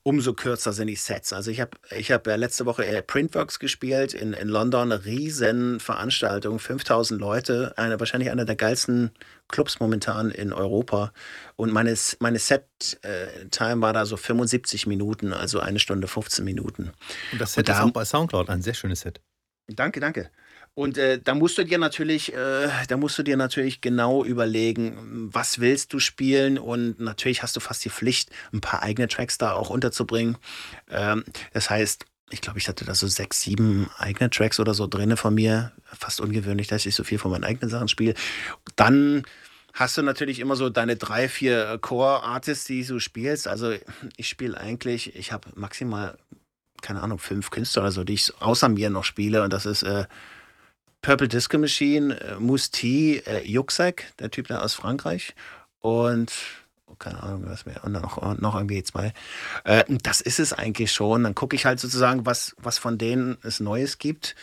umso kürzer sind die Sets. Also ich habe ich hab ja letzte Woche Printworks gespielt in, in London, riesen Veranstaltung, 5000 Leute, eine, wahrscheinlich einer der geilsten Clubs momentan in Europa. Und meine, meine Set-Time war da so 75 Minuten, also eine Stunde 15 Minuten. Und das Set Und da, ist auch bei Soundcloud ein sehr schönes Set. Danke, danke. Und äh, da musst du dir natürlich, äh, da musst du dir natürlich genau überlegen, was willst du spielen und natürlich hast du fast die Pflicht, ein paar eigene Tracks da auch unterzubringen. Ähm, das heißt, ich glaube, ich hatte da so sechs, sieben eigene Tracks oder so drinne von mir. Fast ungewöhnlich, dass ich so viel von meinen eigenen Sachen spiele. Dann hast du natürlich immer so deine drei, vier Core-Artists, die du spielst. Also ich spiele eigentlich, ich habe maximal, keine Ahnung, fünf Künstler oder so, die ich außer mir noch spiele. Und das ist äh, Purple Disco Machine, äh, T, äh, Yuxek, der Typ da aus Frankreich. Und oh, keine Ahnung, was mehr, und noch, noch irgendwie zwei. Äh, das ist es eigentlich schon. Dann gucke ich halt sozusagen, was, was von denen es Neues gibt.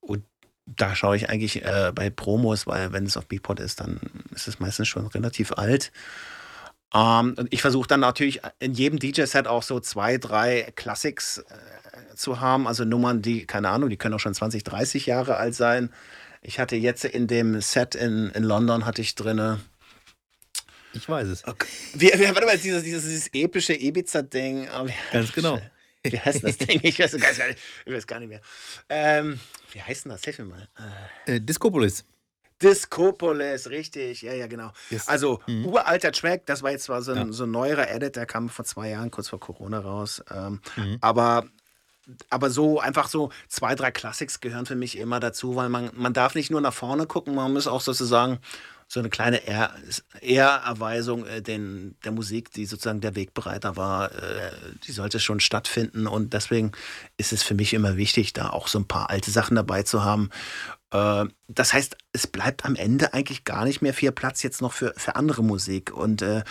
Und da schaue ich eigentlich äh, bei Promos, weil wenn es auf Beatport ist, dann ist es meistens schon relativ alt. Ähm, und ich versuche dann natürlich in jedem DJ-Set auch so zwei, drei Classics äh, zu haben, also Nummern, die, keine Ahnung, die können auch schon 20, 30 Jahre alt sein. Ich hatte jetzt in dem Set in, in London, hatte ich drinne, Ich weiß es. Okay. Wie, wie, warte mal, dieses, dieses, dieses epische Ibiza-Ding. Oh, Ganz genau. Wie heißt das Ding? Ich weiß, gar nicht, ich weiß gar nicht mehr. Ähm, wie heißt denn das? Hilf mir mal. Äh, Discopolis. Discopolis, richtig. Ja, ja, genau. Yes. Also, Mhm. uralter Track. Das war jetzt zwar so ein, Ja. so ein neuerer Edit, der kam vor zwei Jahren, kurz vor Corona raus. Ähm, Mhm. Aber aber so einfach so zwei, drei Classics gehören für mich immer dazu, weil man, man darf nicht nur nach vorne gucken, man muss auch sozusagen so eine kleine Ehr- Ehrerweisung äh, den, der Musik, die sozusagen der Wegbereiter war, äh, die sollte schon stattfinden und deswegen ist es für mich immer wichtig, da auch so ein paar alte Sachen dabei zu haben. Äh, das heißt, es bleibt am Ende eigentlich gar nicht mehr viel Platz jetzt noch für, für andere Musik und äh,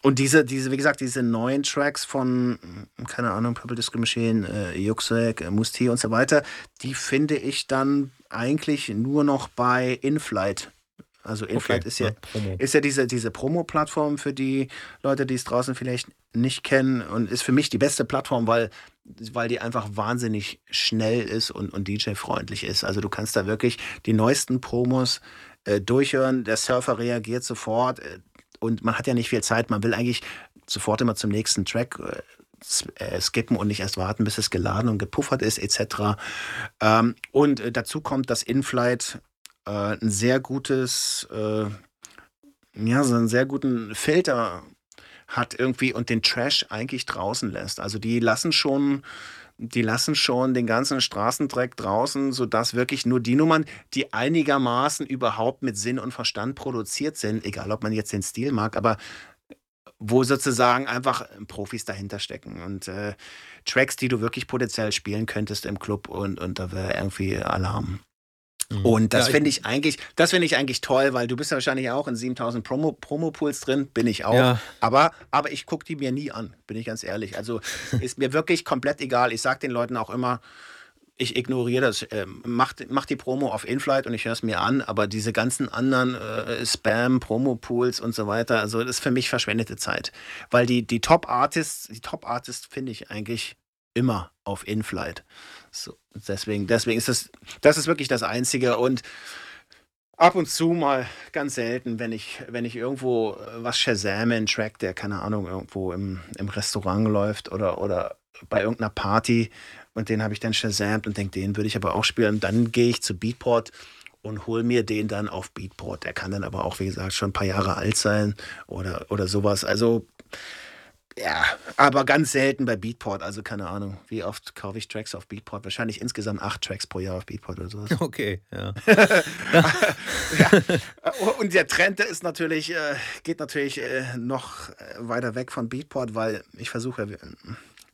und diese, diese, wie gesagt, diese neuen Tracks von, keine Ahnung, Purple Disco Machine, äh, Yuxek, äh, Musti und so weiter, die finde ich dann eigentlich nur noch bei Inflight. Also Inflight Okay, ist ja, ja, ist ja diese, diese Promo-Plattform für die Leute, die es draußen vielleicht nicht kennen und ist für mich die beste Plattform, weil, weil die einfach wahnsinnig schnell ist und, und DJ-freundlich ist. Also du kannst da wirklich die neuesten Promos äh, durchhören, der Surfer reagiert sofort äh, und man hat ja nicht viel Zeit, man will eigentlich sofort immer zum nächsten Track äh, äh, skippen und nicht erst warten, bis es geladen und gepuffert ist, etc. Ähm, und dazu kommt, dass InFlight äh, ein sehr gutes, äh, ja, so einen sehr guten Filter hat irgendwie und den Trash eigentlich draußen lässt. Also die lassen schon, die lassen schon den ganzen Straßendreck draußen, sodass wirklich nur die Nummern, die einigermaßen überhaupt mit Sinn und Verstand produziert sind, egal ob man jetzt den Stil mag, aber wo sozusagen einfach Profis dahinter stecken und äh, Tracks, die du wirklich potenziell spielen könntest im Club und, und da wäre irgendwie Alarm. Mhm. Und das Ja, finde ich eigentlich, das finde ich eigentlich toll, weil du bist ja wahrscheinlich auch in 7000 Promo, Promo-Pools drin, bin ich auch. Ja. Aber, aber ich gucke die mir nie an, bin ich ganz ehrlich. Also *laughs* ist mir wirklich komplett egal. Ich sage den Leuten auch immer, ich ignoriere das. Ähm, mach, mach die Promo auf Inflight und ich höre es mir an, aber diese ganzen anderen äh, Spam, Promo-Pools und so weiter, also das ist für mich verschwendete Zeit. Weil die, die Top-Artists, die Top-Artists finde ich eigentlich immer auf Inflight. So, deswegen, deswegen ist das, das ist wirklich das Einzige und ab und zu mal ganz selten, wenn ich, wenn ich irgendwo äh, was Shazame, einen Track, der, keine Ahnung, irgendwo im, im Restaurant läuft oder, oder bei irgendeiner Party und den habe ich dann Shazamt und denke, den würde ich aber auch spielen. Dann gehe ich zu Beatport und hole mir den dann auf Beatport. Der kann dann aber auch, wie gesagt, schon ein paar Jahre alt sein oder, oder sowas. Also ja, aber ganz selten bei Beatport. Also keine Ahnung, wie oft kaufe ich Tracks auf Beatport? Wahrscheinlich insgesamt acht Tracks pro Jahr auf Beatport oder sowas. *laughs* Okay, ja. *laughs* ja. Und der Trend der ist natürlich, äh, geht natürlich äh, noch äh, weiter weg von Beatport, weil ich versuche, wie-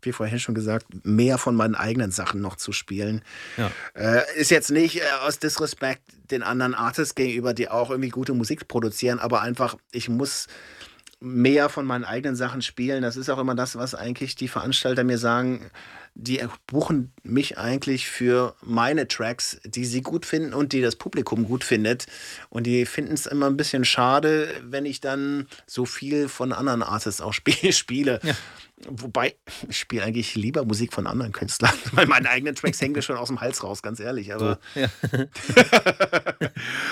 wie vorhin schon gesagt, mehr von meinen eigenen Sachen noch zu spielen. Ja. Äh, ist jetzt nicht äh, aus Disrespect den anderen Artists gegenüber, die auch irgendwie gute Musik produzieren, aber einfach, ich muss mehr von meinen eigenen Sachen spielen. Das ist auch immer das, was eigentlich die Veranstalter mir sagen. Die buchen mich eigentlich für meine Tracks, die sie gut finden und die das Publikum gut findet. Und die finden es immer ein bisschen schade, wenn ich dann so viel von anderen Artists auch *laughs* spiel, spiele. Ja. Wobei, ich spiele eigentlich lieber Musik von anderen Künstlern, *laughs* weil meine eigenen Tracks hängen mir schon aus dem Hals raus, ganz ehrlich. *laughs* Aber, Ja.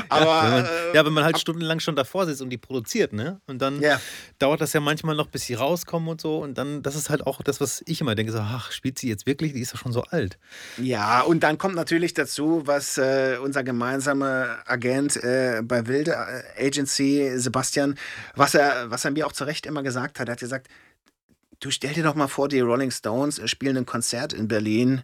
aber wenn man, äh, ja, wenn man halt stundenlang schon davor sitzt und die produziert, ne? Und dann ja. dauert das ja manchmal noch, bis sie rauskommen und so. Und dann, das ist halt auch das, was ich immer denke: so, ach, spielt sie jetzt wirklich? Die ist doch schon so alt. Ja, und dann kommt natürlich dazu, was äh, unser gemeinsamer Agent äh, bei Wilde äh, Agency, Sebastian, was er, was er mir auch zu Recht immer gesagt hat. Er hat gesagt, du stell dir doch mal vor, die Rolling Stones äh, spielen ein Konzert in Berlin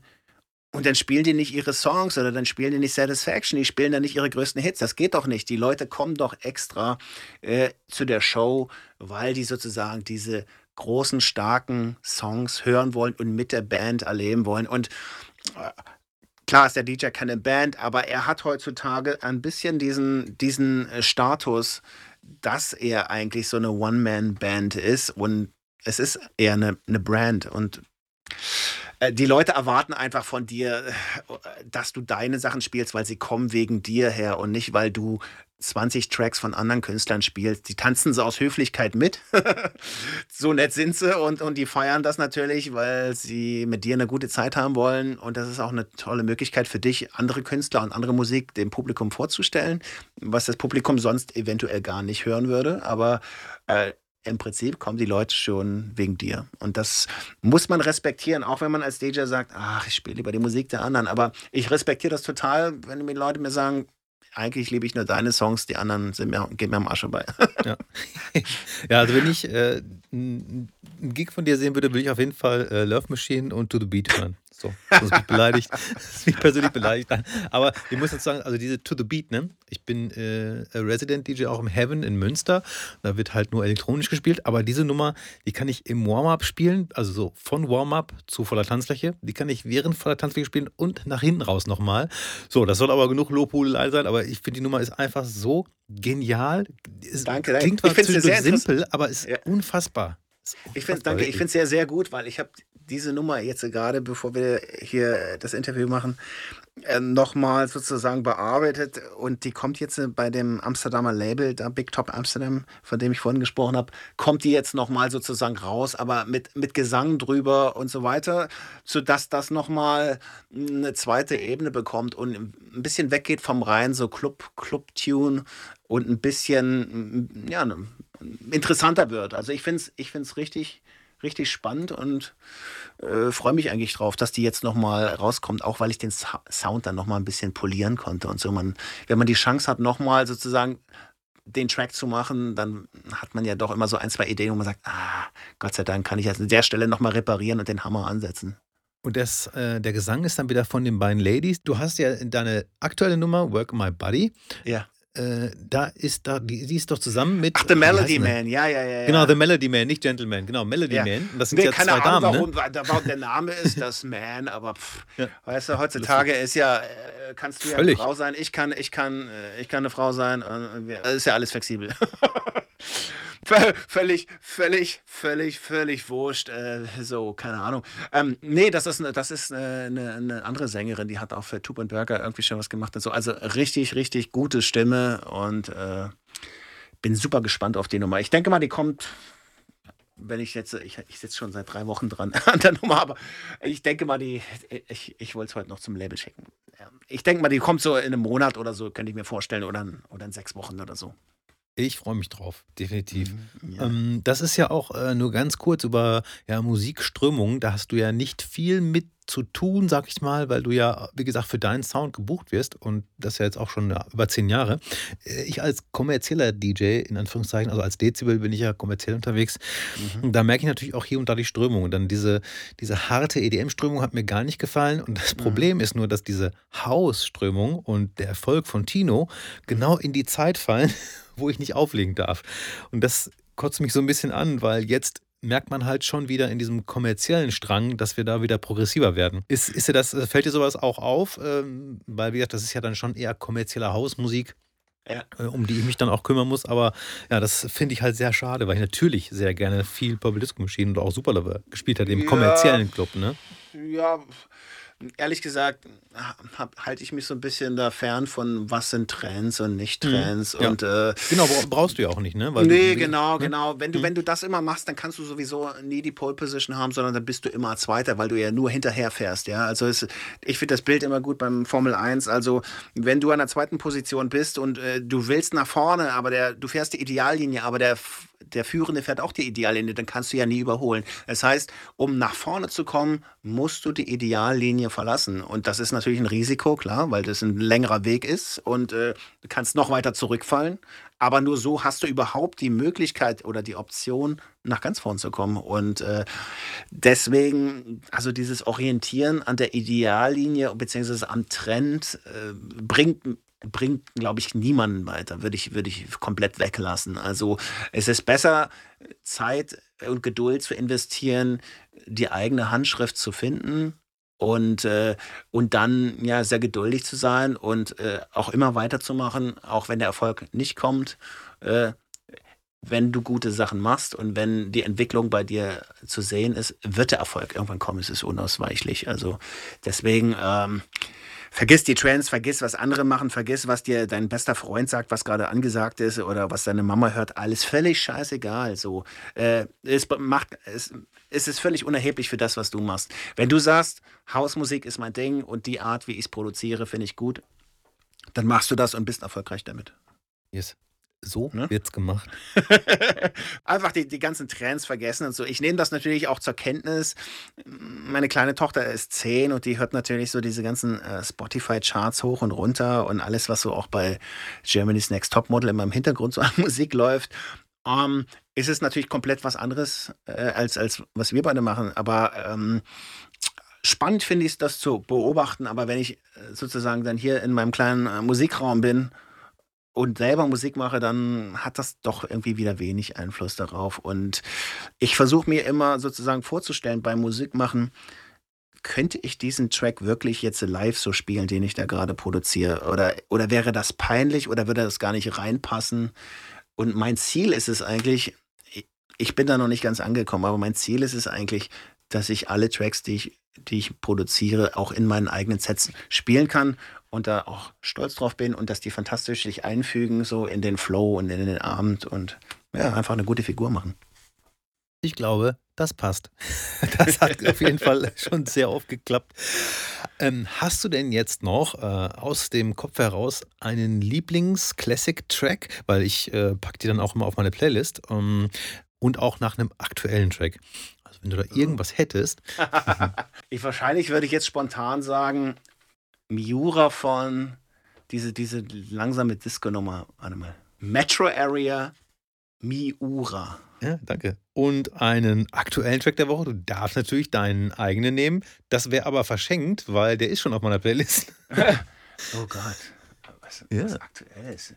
und dann spielen die nicht ihre Songs oder dann spielen die nicht Satisfaction, die spielen dann nicht ihre größten Hits. Das geht doch nicht. Die Leute kommen doch extra äh, zu der Show, weil die sozusagen diese großen, starken Songs hören wollen und mit der Band erleben wollen. Und äh, klar ist der DJ keine Band, aber er hat heutzutage ein bisschen diesen, diesen äh, Status, dass er eigentlich so eine One-Man-Band ist und es ist eher eine, eine Brand und äh, die Leute erwarten einfach von dir, äh, dass du deine Sachen spielst, weil sie kommen wegen dir her und nicht, weil du 20 Tracks von anderen Künstlern spielst. Die tanzen so aus Höflichkeit mit. *laughs* so nett sind sie und, und die feiern das natürlich, weil sie mit dir eine gute Zeit haben wollen. Und das ist auch eine tolle Möglichkeit für dich, andere Künstler und andere Musik dem Publikum vorzustellen, was das Publikum sonst eventuell gar nicht hören würde. Aber äh, im Prinzip kommen die Leute schon wegen dir. Und das muss man respektieren, auch wenn man als DJ sagt, ach, ich spiele lieber die Musik der anderen. Aber ich respektiere das total, wenn die Leute mir sagen, eigentlich liebe ich nur deine Songs, die anderen sind mir, gehen mir am Arsch vorbei. ja. *laughs* ja, also wenn ich äh, einen Gig von dir sehen würde, würde ich auf jeden Fall äh, Love Machine und To The Beat hören. So, das ist mich beleidigt. *laughs* Das ist mich persönlich beleidigt. Aber ich muss jetzt sagen, also diese To The Beat, ne? Ich bin äh, Resident DJ auch im Heaven in Münster. Da wird halt nur elektronisch gespielt. Aber diese Nummer, die kann ich im Warm-Up spielen. Also so von Warm-Up zu voller Tanzfläche. Die kann ich während voller Tanzfläche spielen und nach hinten raus nochmal. So, das soll aber genug Lobhudelei sein. Aber ich finde, die Nummer ist einfach so genial. Es danke, danke. Klingt zwar zwischendurch simpel, aber ist ja. unfassbar. Ich finde danke, ich finde es sehr, sehr gut, weil ich habe diese Nummer jetzt gerade, bevor wir hier das Interview machen, äh, nochmal sozusagen bearbeitet. Und die kommt jetzt bei dem Amsterdamer Label, da Big Top Amsterdam, von dem ich vorhin gesprochen habe, kommt die jetzt nochmal sozusagen raus, aber mit, mit Gesang drüber und so weiter, sodass das nochmal eine zweite Ebene bekommt und ein bisschen weggeht vom rein so Club, Club-Tune und ein bisschen, ja, interessanter wird. Also ich finde es ich find's richtig, richtig spannend und äh, freue mich eigentlich drauf, dass die jetzt nochmal rauskommt, auch weil ich den Sound dann nochmal ein bisschen polieren konnte und so. Man, wenn man die Chance hat, nochmal sozusagen den Track zu machen, dann hat man ja doch immer so ein, zwei Ideen, wo man sagt, ah, Gott sei Dank kann ich jetzt an der Stelle nochmal reparieren und den Hammer ansetzen. Und das, äh, der Gesang ist dann wieder von den beiden Ladies. Du hast ja deine aktuelle Nummer, Work My Body. Ja äh, da ist da, die, die, ist doch zusammen mit. Ach, The Melody Man, ja, ja, ja. Genau, The Melody Man, nicht Gentleman, genau, Melody ja. Man. das sind nee, ja keine zwei Ahnung, Damen, warum, ne? warum der Name ist, das Man, aber pff, ja. weißt du, heutzutage ist ja, äh, kannst du ja Völlig. eine Frau sein, ich kann, ich kann, äh, ich kann eine Frau sein, äh, ist ja alles flexibel. *laughs* völlig, völlig, völlig, völlig wurscht. Äh, so, keine Ahnung. Ähm, nee, das ist, das ist eine, eine, andere Sängerin, die hat auch für Tube Burger irgendwie schon was gemacht und so. Also richtig, richtig gute Stimme und äh, bin super gespannt auf die Nummer. Ich denke mal, die kommt wenn ich jetzt, ich, ich sitze schon seit drei Wochen dran *laughs* an der Nummer, aber ich denke mal, die, ich, ich wollte es heute noch zum Label schicken. Ich denke mal, die kommt so in einem Monat oder so, könnte ich mir vorstellen, oder in, oder in sechs Wochen oder so. Ich freue mich drauf, definitiv. Mhm, ja. Ähm, das ist ja auch äh, nur ganz kurz über ja, Musikströmungen. Da hast du ja nicht viel mit zu tun, sag ich mal, weil du ja, wie gesagt, für deinen Sound gebucht wirst und das ja jetzt auch schon ja, über zehn Jahre. Äh, ich als kommerzieller DJ, in Anführungszeichen, also als Dezibel bin ich ja kommerziell unterwegs, mhm. da merke ich natürlich auch hier und da die Strömung. Und dann diese, diese harte EDM-Strömung hat mir gar nicht gefallen. Und das mhm. Problem ist nur, dass diese House-Strömung und der Erfolg von Tino genau in die Zeit fallen, wo ich nicht auflegen darf. Und das kotzt mich so ein bisschen an, weil jetzt merkt man halt schon wieder in diesem kommerziellen Strang, dass wir da wieder progressiver werden. Ist, ist dir das, fällt dir sowas auch auf? Ähm, weil, wie gesagt, das ist ja dann schon eher kommerzielle Hausmusik. Ja. Äh, um die ich mich dann auch kümmern muss. Aber ja, das finde ich halt sehr schade, weil ich natürlich sehr gerne viel Purple Disco Machine und auch Superlover gespielt habe im ja, kommerziellen Club. Ne? Ja, ehrlich gesagt halte ich mich so ein bisschen da fern von, was sind Trends und nicht mhm. Trends. Mhm. Und, ja. äh, genau, brauchst du ja auch nicht, ne? Weil nee, du, genau, ne? genau. Wenn du, mhm. wenn du das immer machst, dann kannst du sowieso nie die Pole Position haben, sondern dann bist du immer Zweiter, weil du ja nur hinterher fährst. Ja? Also es, ich finde das Bild immer gut beim Formel 1. Also wenn du an der zweiten Position bist und äh, du willst nach vorne, aber der, du fährst die Ideallinie, aber der der Führende fährt auch die Ideallinie, dann kannst du ja nie überholen. Das heißt, um nach vorne zu kommen, musst du die Ideallinie verlassen. Und das ist natürlich ein Risiko, klar, weil das ein längerer Weg ist und äh, du kannst noch weiter zurückfallen. Aber nur so hast du überhaupt die Möglichkeit oder die Option, nach ganz vorn zu kommen. Und äh, deswegen, also dieses Orientieren an der Ideallinie bzw. am Trend äh, bringt bringt, glaube ich, niemanden weiter, würde ich, würde ich komplett weglassen. Also es ist besser, Zeit und Geduld zu investieren, die eigene Handschrift zu finden und, äh, und dann ja sehr geduldig zu sein und äh, auch immer weiterzumachen, auch wenn der Erfolg nicht kommt. Äh, wenn du gute Sachen machst und wenn die Entwicklung bei dir zu sehen ist, wird der Erfolg irgendwann kommen. Es ist unausweichlich. Also deswegen ähm, Vergiss die Trends, vergiss, was andere machen, vergiss, was dir dein bester Freund sagt, was gerade angesagt ist oder was deine Mama hört. Alles völlig scheißegal. So, äh, es, macht, es, es ist völlig unerheblich für das, was du machst. Wenn du sagst, Hausmusik ist mein Ding und die Art, wie ich es produziere, finde ich gut, dann machst du das und bist erfolgreich damit. Yes. So ne? wird's gemacht. *laughs* Einfach die, die ganzen Trends vergessen und so. Ich nehme das natürlich auch zur Kenntnis. Meine kleine Tochter ist zehn und die hört natürlich so diese ganzen äh, Spotify-Charts hoch und runter und alles, was so auch bei Germany's Next Topmodel in meinem Hintergrund so an *laughs* Musik läuft. Ähm, ist es natürlich komplett was anderes, äh, als, als was wir beide machen. Aber ähm, spannend finde ich es, das zu beobachten. Aber wenn ich äh, sozusagen dann hier in meinem kleinen äh, Musikraum bin und selber Musik mache, dann hat das doch irgendwie wieder wenig Einfluss darauf. Und ich versuche mir immer sozusagen vorzustellen, beim Musikmachen, könnte ich diesen Track wirklich jetzt live so spielen, den ich da gerade produziere? Oder, oder wäre das peinlich oder würde das gar nicht reinpassen? Und mein Ziel ist es eigentlich, ich bin da noch nicht ganz angekommen, aber mein Ziel ist es eigentlich, dass ich alle Tracks, die ich, die ich produziere, auch in meinen eigenen Sets spielen kann und da auch stolz drauf bin und dass die fantastisch sich einfügen, so in den Flow und in den Abend und ja, einfach eine gute Figur machen. Ich glaube, das passt. *laughs* Das hat auf jeden Fall schon sehr oft geklappt. Ähm, hast du denn jetzt noch äh, aus dem Kopf heraus einen Lieblings-Classic-Track? Weil ich äh, packe die dann auch immer auf meine Playlist. Ähm, und auch nach einem aktuellen Track. Also wenn du da irgendwas hättest. *laughs* *laughs* ich wahrscheinlich würde ich jetzt spontan sagen, Miura von diese, diese langsame Disco-Nummer. Warte mal. Metro Area Miura. Ja, danke. Und einen aktuellen Track der Woche. Du darfst natürlich deinen eigenen nehmen. Das wäre aber verschenkt, weil der ist schon auf meiner Playlist. *laughs* oh Gott. Was, ja. was aktuell ist.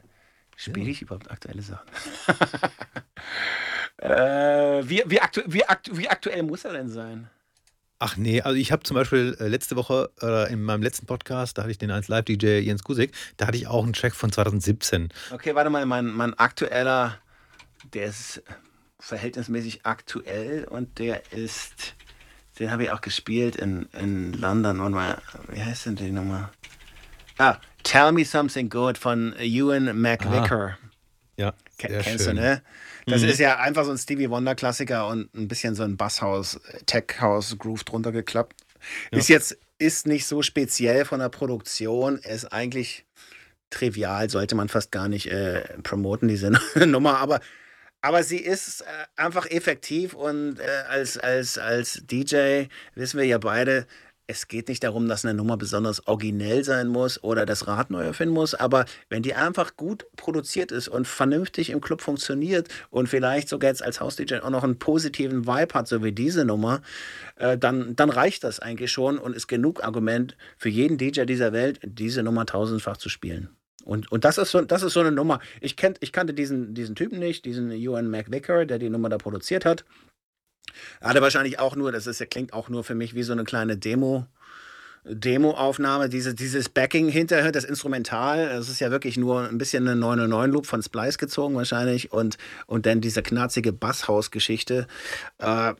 Spiele ja. ich überhaupt aktuelle Sachen? *laughs* äh, wie, wie, aktu wie, aktu wie aktuell muss er denn sein? Ach nee, also ich habe zum Beispiel äh, letzte Woche äh, in meinem letzten Podcast, da hatte ich den als Live-DJ Jens Kusik, da hatte ich auch einen Track von 2017. Okay, warte mal, mein, mein aktueller, der ist verhältnismäßig aktuell und der ist, den habe ich auch gespielt in, in London. Warte mal, wie heißt denn die Nummer? Ah, Tell Me Something Good von Ewan McVicker. Ja, sehr Kennst schön. du, ne? Das mhm. ist ja einfach so ein Stevie Wonder Klassiker und ein bisschen so ein Basshaus, Tech House Groove drunter geklappt. Ja. Ist jetzt ist nicht so speziell von der Produktion, ist eigentlich trivial, sollte man fast gar nicht äh, promoten, diese *laughs* Nummer, aber aber sie ist äh, einfach effektiv und äh, als, als, als DJ wissen wir ja beide, es geht nicht darum, dass eine Nummer besonders originell sein muss oder das Rad neu erfinden muss, aber wenn die einfach gut produziert ist und vernünftig im Club funktioniert und vielleicht sogar jetzt als House-DJ auch noch einen positiven Vibe hat, so wie diese Nummer, äh, dann, dann reicht das eigentlich schon und ist genug Argument für jeden DJ dieser Welt, diese Nummer tausendfach zu spielen. Und, und das, ist so, das ist so eine Nummer. Ich, kennt, ich kannte diesen, diesen Typen nicht, diesen Ewan McVicker, der die Nummer da produziert hat. Hatte wahrscheinlich auch nur, das ist, klingt auch nur für mich wie so eine kleine Demo. Demo-Aufnahme, diese, dieses Backing hinterher, das Instrumental, das ist ja wirklich nur ein bisschen eine 909-Loop von Splice gezogen wahrscheinlich und, und dann diese knarzige Basshaus-Geschichte. Äh,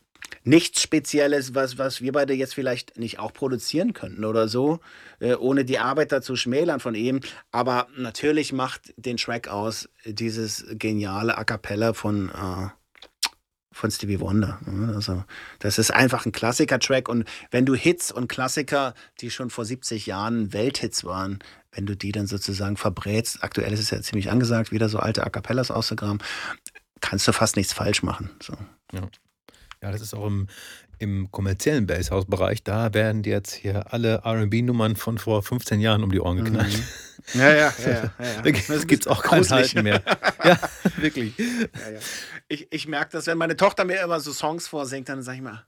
nichts Spezielles, was, was wir beide jetzt vielleicht nicht auch produzieren könnten oder so, äh, ohne die Arbeit dazu schmälern von ihm. Aber natürlich macht den Track aus dieses geniale A Cappella von äh, von Stevie Wonder. Also, das ist einfach ein Klassiker-Track. Und wenn du Hits und Klassiker, die schon vor 70 Jahren Welthits waren, wenn du die dann sozusagen verbrätst, aktuell ist es ja ziemlich angesagt, wieder so alte A Cappellas auszugraben, kannst du fast nichts falsch machen. So. Ja. Ja, das ist auch im, im kommerziellen Basshouse-Bereich. Da werden jetzt hier alle RB-Nummern von vor 15 Jahren um die Ohren geknallt. Mhm. Ja, ja, ja. ja, ja. *laughs* Da gibt es auch kein Halten mehr. *laughs* ja, wirklich. Ja, ja. Ich, ich merke das, wenn meine Tochter mir immer so Songs vorsingt, dann sage ich mal,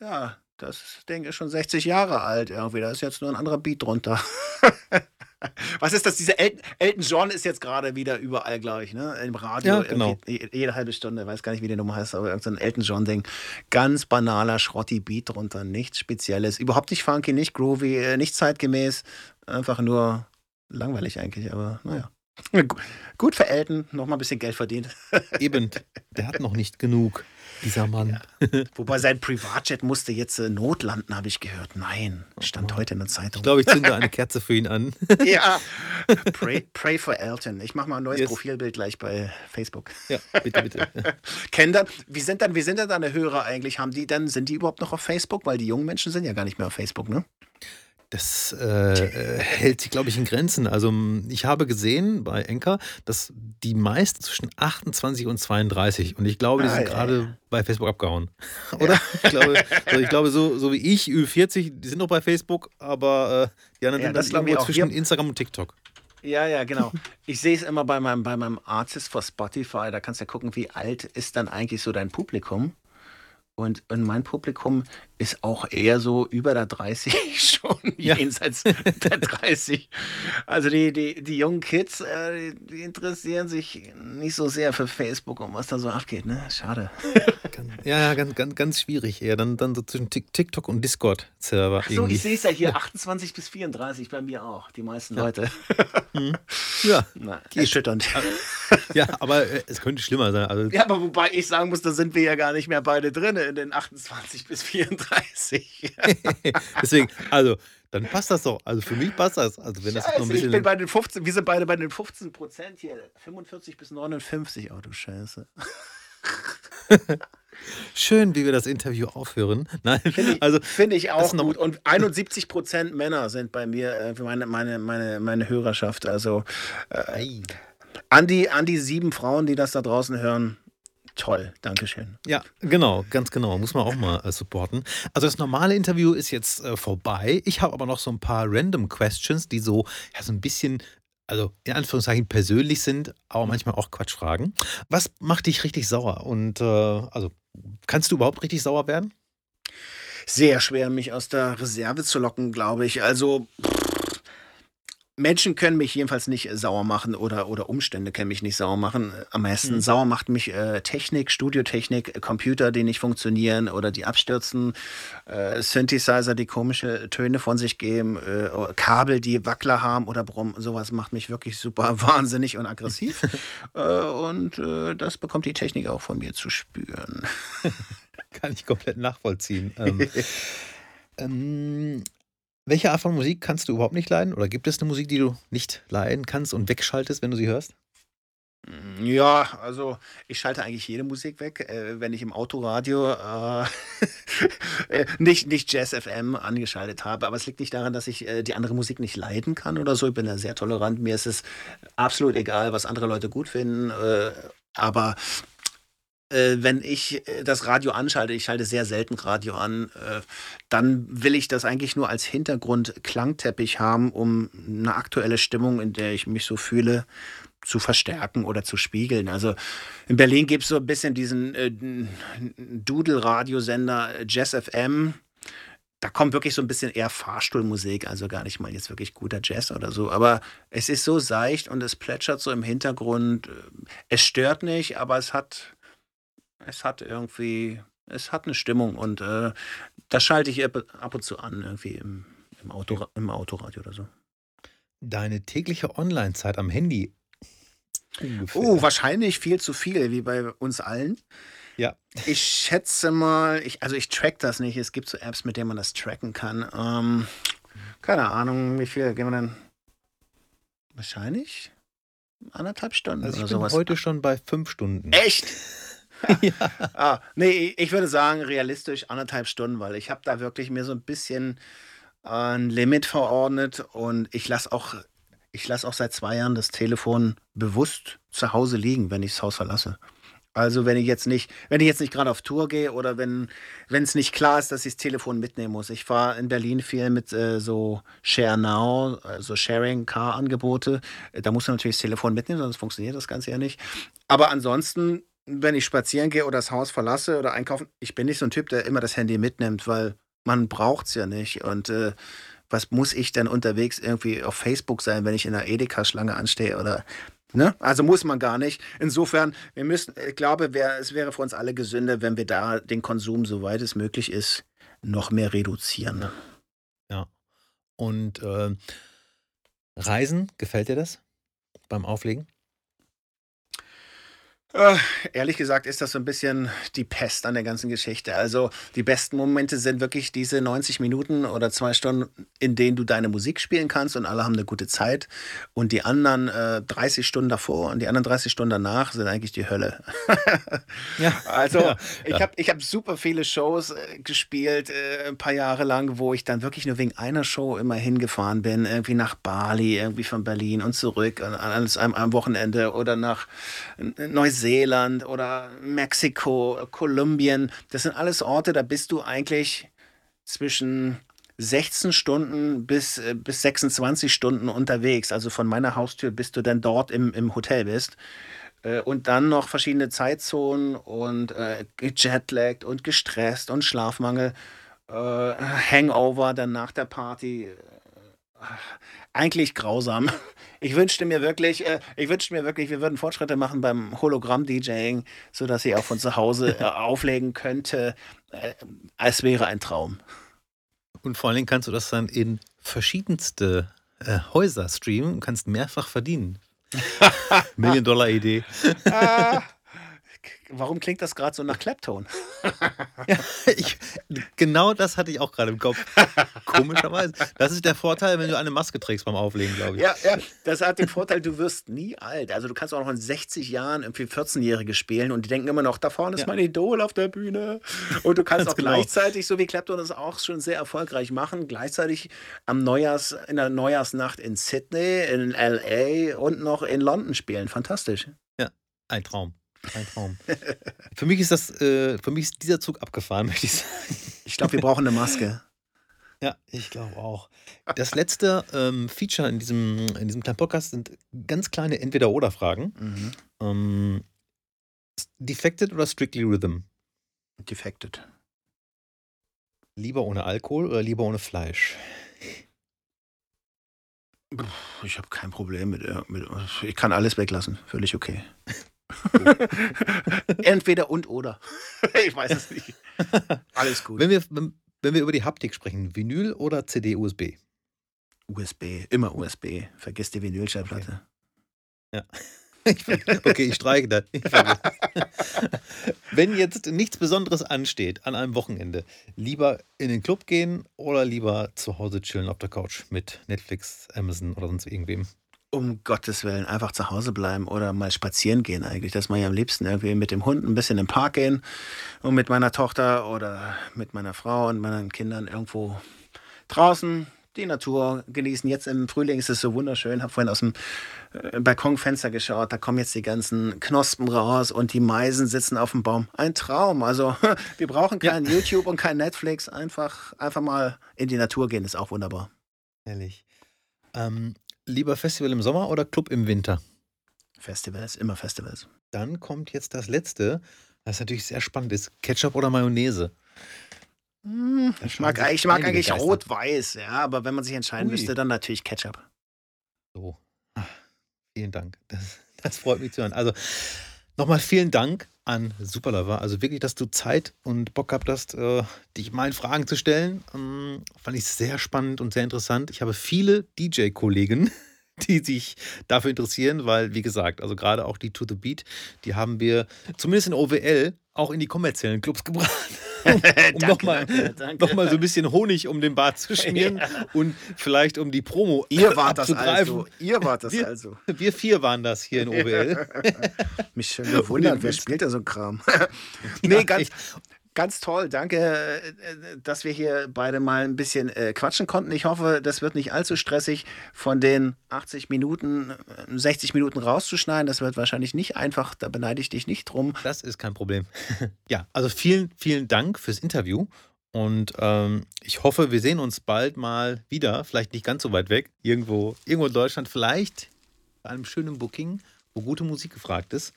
ja, das Ding ist schon 60 Jahre alt irgendwie. Da ist jetzt nur ein anderer Beat drunter. *laughs* Was ist das? Dieser Elton, Elton John ist jetzt gerade wieder überall, glaube ich, ne? Im Radio. Ja, genau. Jede halbe Stunde, weiß gar nicht, wie die Nummer heißt, aber irgendein Elton John-Ding. Ganz banaler, schrotti Beat drunter, nichts Spezielles. Überhaupt nicht funky, nicht groovy, äh, nicht zeitgemäß. Einfach nur langweilig eigentlich, aber naja. Gut für Elton, noch mal ein bisschen Geld verdient. *laughs* Eben, der hat noch nicht genug, dieser Mann. Ja. Wobei sein Privatjet musste jetzt äh, notlanden, habe ich gehört. Nein, stand oh heute in der Zeitung. Ich glaube, ich zünde eine Kerze für ihn an. *laughs* ja, *laughs* pray, pray for Elton. Ich mache mal ein neues yes. Profilbild gleich bei Facebook. Ja, bitte, bitte. Kennen dann, wie sind dann, wie sind dann deine Hörer eigentlich? Haben die dann, sind die überhaupt noch auf Facebook? Weil die jungen Menschen sind ja gar nicht mehr auf Facebook, ne? Das äh, äh, hält sich, glaube ich, in Grenzen. Also ich habe gesehen bei Enker, dass die meisten zwischen 28 und 32 und ich glaube, die ah, sind ja, gerade ja. bei Facebook abgehauen. Oder? Ja. *laughs* Ich glaube, also ich glaube so, so wie ich, Ü40, die sind noch bei Facebook, aber äh, die anderen sind dann irgendwo zwischen Instagram und TikTok. Ja, ja, genau. Ich sehe es immer bei meinem, bei meinem Artist for Spotify. Da kannst du ja gucken, wie alt ist dann eigentlich so dein Publikum. Und, und mein Publikum ist auch eher so über der 30 *laughs* schon, ja. jenseits der 30. Also die, die, die jungen Kids, äh, die interessieren sich nicht so sehr für Facebook und was da so abgeht, ne? Schade. Ja, ja, ganz, ganz, ganz schwierig eher. Dann, dann so zwischen TikTok und Discord-Server. So, ich sehe es ja hier, 28 bis 34 bei mir auch, die meisten ja. Leute. Hm. Ja. Na, erschütternd. Ja, aber äh, es könnte schlimmer sein. Also ja, aber wobei ich sagen muss, da sind wir ja gar nicht mehr beide drin in den 28 bis 34. *laughs* Deswegen, also, dann passt das doch. Also für mich passt das. Also wenn das Scheiße, noch ein bisschen ich bin bei den 15, wir sind beide bei den 15 Prozent hier. 45 bis 59, oh du Scheiße. *laughs* Schön, wie wir das Interview aufhören. Nein, finde ich, also, find ich auch gut. Und 71 Prozent Männer sind bei mir äh, meine, meine, meine, meine Hörerschaft. Also äh, an, die, an die sieben Frauen, die das da draußen hören, Toll, Dankeschön. Ja, genau, ganz genau. Muss man auch mal äh, supporten. Also das normale Interview ist jetzt äh, vorbei. Ich habe aber noch so ein paar random Questions, die so, ja, so ein bisschen, also in Anführungszeichen persönlich sind, aber manchmal auch Quatschfragen. Was macht dich richtig sauer? Und äh, also, kannst du überhaupt richtig sauer werden? Sehr schwer, mich aus der Reserve zu locken, glaube ich. Also. Pff Menschen können mich jedenfalls nicht äh, sauer machen oder, oder Umstände können mich nicht sauer machen. Am meisten mhm. sauer macht mich äh, Technik, Studiotechnik, äh, Computer, die nicht funktionieren oder die abstürzen, äh, Synthesizer, die komische Töne von sich geben, äh, Kabel, die Wackler haben oder Brumm. Sowas macht mich wirklich super *laughs* wahnsinnig und aggressiv. *laughs* Äh, und das bekommt die Technik auch von mir zu spüren. *laughs* Kann ich komplett nachvollziehen. ähm, ähm, welche Art von Musik kannst du überhaupt nicht leiden? Oder gibt es eine Musik, die du nicht leiden kannst und wegschaltest, wenn du sie hörst? Mm, ja, also ich schalte eigentlich jede Musik weg, äh, wenn ich im Autoradio äh, *laughs* äh nicht, nicht Jazz FM angeschaltet habe. Aber es liegt nicht daran, dass ich äh, die andere Musik nicht leiden kann oder so. Ich bin da sehr tolerant. Mir ist es absolut egal, was andere Leute gut finden. Äh, aber wenn ich äh, das Radio anschalte, ich schalte sehr selten Radio an, äh, dann will ich das eigentlich nur als Hintergrund-Klangteppich haben, um eine aktuelle Stimmung, in der ich mich so fühle, zu verstärken oder zu spiegeln. Also in Berlin gibt es so ein bisschen diesen äh, Doodle-Radiosender Jazz FM. Da kommt wirklich so ein bisschen eher Fahrstuhlmusik, also gar nicht mal jetzt wirklich guter Jazz oder so. Aber es ist so seicht und es plätschert so im Hintergrund. Es stört nicht, aber es hat es hat irgendwie, es hat eine Stimmung und äh, das schalte ich ab und zu an, irgendwie im, im, Auto, im Autoradio oder so. Deine tägliche Online-Zeit am Handy? Ungefähr. Oh, wahrscheinlich viel zu viel, wie bei uns allen. Ja. Ich schätze mal, ich, also ich track das nicht. Es gibt so Apps, mit denen man das tracken kann. Ähm, keine Ahnung, wie viel gehen wir denn? Wahrscheinlich anderthalb Stunden also ich oder bin sowas. heute schon bei fünf Stunden. Echt? *laughs* ja. ah, nee, ich würde sagen, realistisch anderthalb Stunden, weil ich habe da wirklich mir so ein bisschen ein Limit verordnet und ich lasse auch, ich lasse auch seit zwei Jahren das Telefon bewusst zu Hause liegen, wenn ich das Haus verlasse. Also wenn ich jetzt nicht, wenn ich jetzt nicht gerade auf Tour gehe oder wenn es nicht klar ist, dass ich das Telefon mitnehmen muss. Ich fahre in Berlin viel mit äh, so Share Now, also Sharing Car Angebote. Da muss man natürlich das Telefon mitnehmen, sonst funktioniert das Ganze ja nicht. Aber ansonsten wenn ich spazieren gehe oder das Haus verlasse oder einkaufen, ich bin nicht so ein Typ, der immer das Handy mitnimmt, weil man braucht es ja nicht. Und äh, was muss ich denn unterwegs irgendwie auf Facebook sein, wenn ich in der Edeka-Schlange anstehe oder Ne? Also muss man gar nicht. Insofern, wir müssen, ich glaube, wär, es wäre für uns alle gesünder, wenn wir da den Konsum, soweit es möglich ist, noch mehr reduzieren. Ja. Und äh, Reisen, gefällt dir das? beim Auflegen? Äh, ehrlich gesagt ist das so ein bisschen die Pest an der ganzen Geschichte. Also die besten Momente sind wirklich diese 90 Minuten oder zwei Stunden, in denen du deine Musik spielen kannst und alle haben eine gute Zeit. Und die anderen äh, 30 Stunden davor und die anderen 30 Stunden danach sind eigentlich die Hölle. *laughs* ja. Also ja. ich habe ich hab super viele Shows äh, gespielt, äh, ein paar Jahre lang, wo ich dann wirklich nur wegen einer Show immer hingefahren bin. Irgendwie nach Bali, irgendwie von Berlin und zurück an, an einem, einem Wochenende oder nach Neuseeland Neuseeland oder Mexiko, Kolumbien. Das sind alles Orte, da bist du eigentlich zwischen 16 Stunden bis, äh, bis 26 Stunden unterwegs. Also von meiner Haustür, bis du dann dort im, im Hotel bist. Äh, und dann noch verschiedene Zeitzonen und äh, gejetlaggt und gestresst und Schlafmangel. Äh, Hangover dann nach der Party eigentlich grausam. *laughs* Ich wünschte mir wirklich, äh, ich wünschte mir wirklich, wir würden Fortschritte machen beim Hologramm-DJing, sodass ich auch von zu Hause äh, *laughs* auflegen könnte. Äh, es wäre ein Traum. Und vor allen Dingen kannst du das dann in verschiedenste äh, Häuser streamen und kannst mehrfach verdienen. *laughs* Million-Dollar-Idee. ah, *laughs* warum klingt das gerade so nach Clapton? *laughs* ja, ich, genau das hatte ich auch gerade im Kopf. Komischerweise. Das ist der Vorteil, wenn du eine Maske trägst beim Auflegen, glaube ich. Ja, ja, das hat den Vorteil, du wirst nie alt. Also du kannst auch noch in 60 Jahren irgendwie 14-Jährige spielen und die denken immer noch, da vorne ist ja. mein Idol auf der Bühne. Und du kannst auch genau. gleichzeitig, so wie Clapton das auch schon sehr erfolgreich machen, gleichzeitig am Neujahrs, in der Neujahrsnacht in Sydney, in L.A. und noch in London spielen. Fantastisch. Ja, ein Traum. Ein Traum. für mich ist das, äh, für mich ist dieser Zug abgefahren, *laughs* möchte ich sagen. Ich glaube, wir brauchen eine Maske. Ja, ich glaube auch. Das letzte ähm, Feature in diesem, in diesem kleinen Podcast sind ganz kleine Entweder-Oder-Fragen. Mhm. Ähm, defected oder Strictly Rhythm? Defected. Lieber ohne Alkohol oder lieber ohne Fleisch? Ich habe kein Problem mit, äh, mit. Ich kann alles weglassen. Völlig okay. *laughs* *laughs* Entweder und oder. *laughs* ich weiß es nicht. Alles gut. Wenn wir, wenn, wenn wir über die Haptik sprechen, Vinyl oder CD-USB? USB, immer USB. Vergiss die Vinylschallplatte. Okay. Ja. *laughs* okay, ich streiche das. Ich Wenn jetzt nichts Besonderes ansteht an einem Wochenende, lieber in den Club gehen oder lieber zu Hause chillen auf der Couch mit Netflix, Amazon oder sonst irgendwem? Um Gottes Willen, einfach zu Hause bleiben oder mal spazieren gehen eigentlich. Das mache ich am liebsten irgendwie mit dem Hund ein bisschen im Park gehen und mit meiner Tochter oder mit meiner Frau und meinen Kindern irgendwo draußen die Natur genießen. Jetzt im Frühling ist es so wunderschön. Habe vorhin aus dem äh, Balkonfenster geschaut. Da kommen jetzt die ganzen Knospen raus und die Meisen sitzen auf dem Baum. Ein Traum. Also *laughs* wir brauchen kein ja. YouTube und kein Netflix. Einfach, einfach mal in die Natur gehen ist auch wunderbar. Ehrlich. Ähm, Lieber Festival im Sommer oder Club im Winter? Festivals, immer Festivals. Dann kommt jetzt das letzte, was natürlich sehr spannend ist. Ketchup oder Mayonnaise? Hm, ich mag, ich mag eigentlich rot-weiß, ja, aber wenn man sich entscheiden Ui. müsste, dann natürlich Ketchup. So. Ach, vielen Dank. Das, *laughs* das freut mich zu hören. Also nochmal vielen Dank an Superlover. Also wirklich, dass du Zeit und Bock gehabt hast, äh, dich mal in Fragen zu stellen. Ähm, fand ich sehr spannend und sehr interessant. Ich habe viele DJ-Kollegen, *laughs* die sich dafür interessieren, weil, wie gesagt, also gerade auch die To The Beat, die haben wir zumindest in OWL auch in die kommerziellen Clubs gebracht. *laughs* um nochmal noch mal so ein bisschen Honig um den Bart zu *laughs* schmieren ja. und vielleicht um die Promo Ihr wart das *laughs* also. Ihr wart das wir, also. Wir vier waren das hier in OWL. Mich schon gewundert, wer spielt da so Kram? nee, ganz, Ganz toll, danke, äh, dass wir hier beide mal ein bisschen äh, quatschen konnten. Ich hoffe, das wird nicht allzu stressig, von den 80 Minuten, 60 äh, Minuten rauszuschneiden. Das wird wahrscheinlich nicht einfach, da beneide ich dich nicht drum. Das ist kein Problem. *laughs* ja, also vielen, vielen Dank fürs Interview. Und ähm, ich hoffe, wir sehen uns bald mal wieder, vielleicht nicht ganz so weit weg, irgendwo, irgendwo in Deutschland, vielleicht bei einem schönen Booking, wo gute Musik gefragt ist.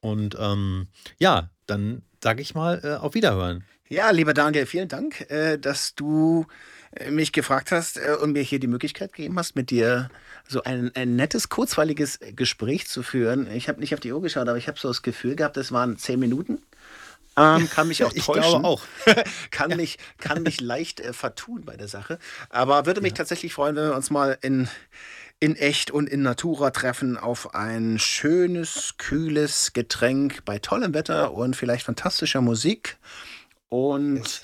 Und ähm, ja, dann sage ich mal äh, auf Wiederhören. Ja, lieber Daniel, vielen Dank, äh, dass du äh, mich gefragt hast äh, und mir hier die Möglichkeit gegeben hast, mit dir so ein, ein nettes, kurzweiliges Gespräch zu führen. Ich habe nicht auf die Uhr geschaut, aber ich habe so das Gefühl gehabt, es waren zehn Minuten. Ähm, kann mich auch *laughs* ich täuschen. glaube auch. *laughs* kann, ja. mich, kann mich leicht äh, vertun bei der Sache. Aber würde mich ja. tatsächlich freuen, wenn wir uns mal in in echt und in Natura treffen auf ein schönes, kühles Getränk bei tollem Wetter und vielleicht fantastischer Musik und,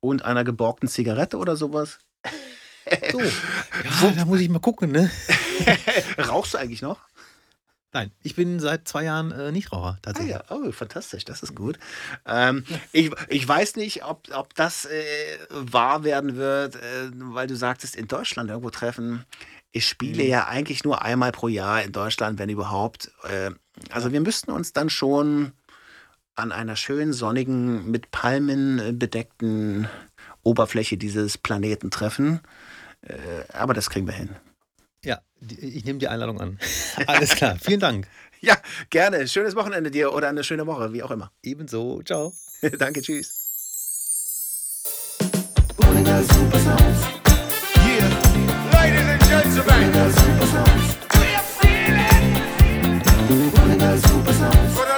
und einer geborgten Zigarette oder sowas. *laughs* So, *laughs* ja, da muss ich mal gucken, ne? *laughs* Rauchst du eigentlich noch? Nein, ich bin seit zwei Jahren äh, Nichtraucher Ah tatsächlich. ja, oh, fantastisch, das ist gut. Ähm, ich, ich weiß nicht, ob, ob das äh, wahr werden wird, äh, weil du sagtest, in Deutschland irgendwo treffen. Ich spiele Mhm. ja eigentlich nur einmal pro Jahr in Deutschland, wenn überhaupt. Äh, also wir müssten uns dann schon an einer schönen sonnigen, mit Palmen äh, bedeckten Oberfläche dieses Planeten treffen. Äh, aber das kriegen wir hin. Ja, ich nehme die Einladung an. *laughs* Alles klar, vielen Dank. *laughs* Ja, gerne. Schönes Wochenende dir oder eine schöne Woche, wie auch immer. Ebenso, ciao. *laughs* Danke, tschüss. Yeah. Ladies and gentlemen. Do you feel it? For the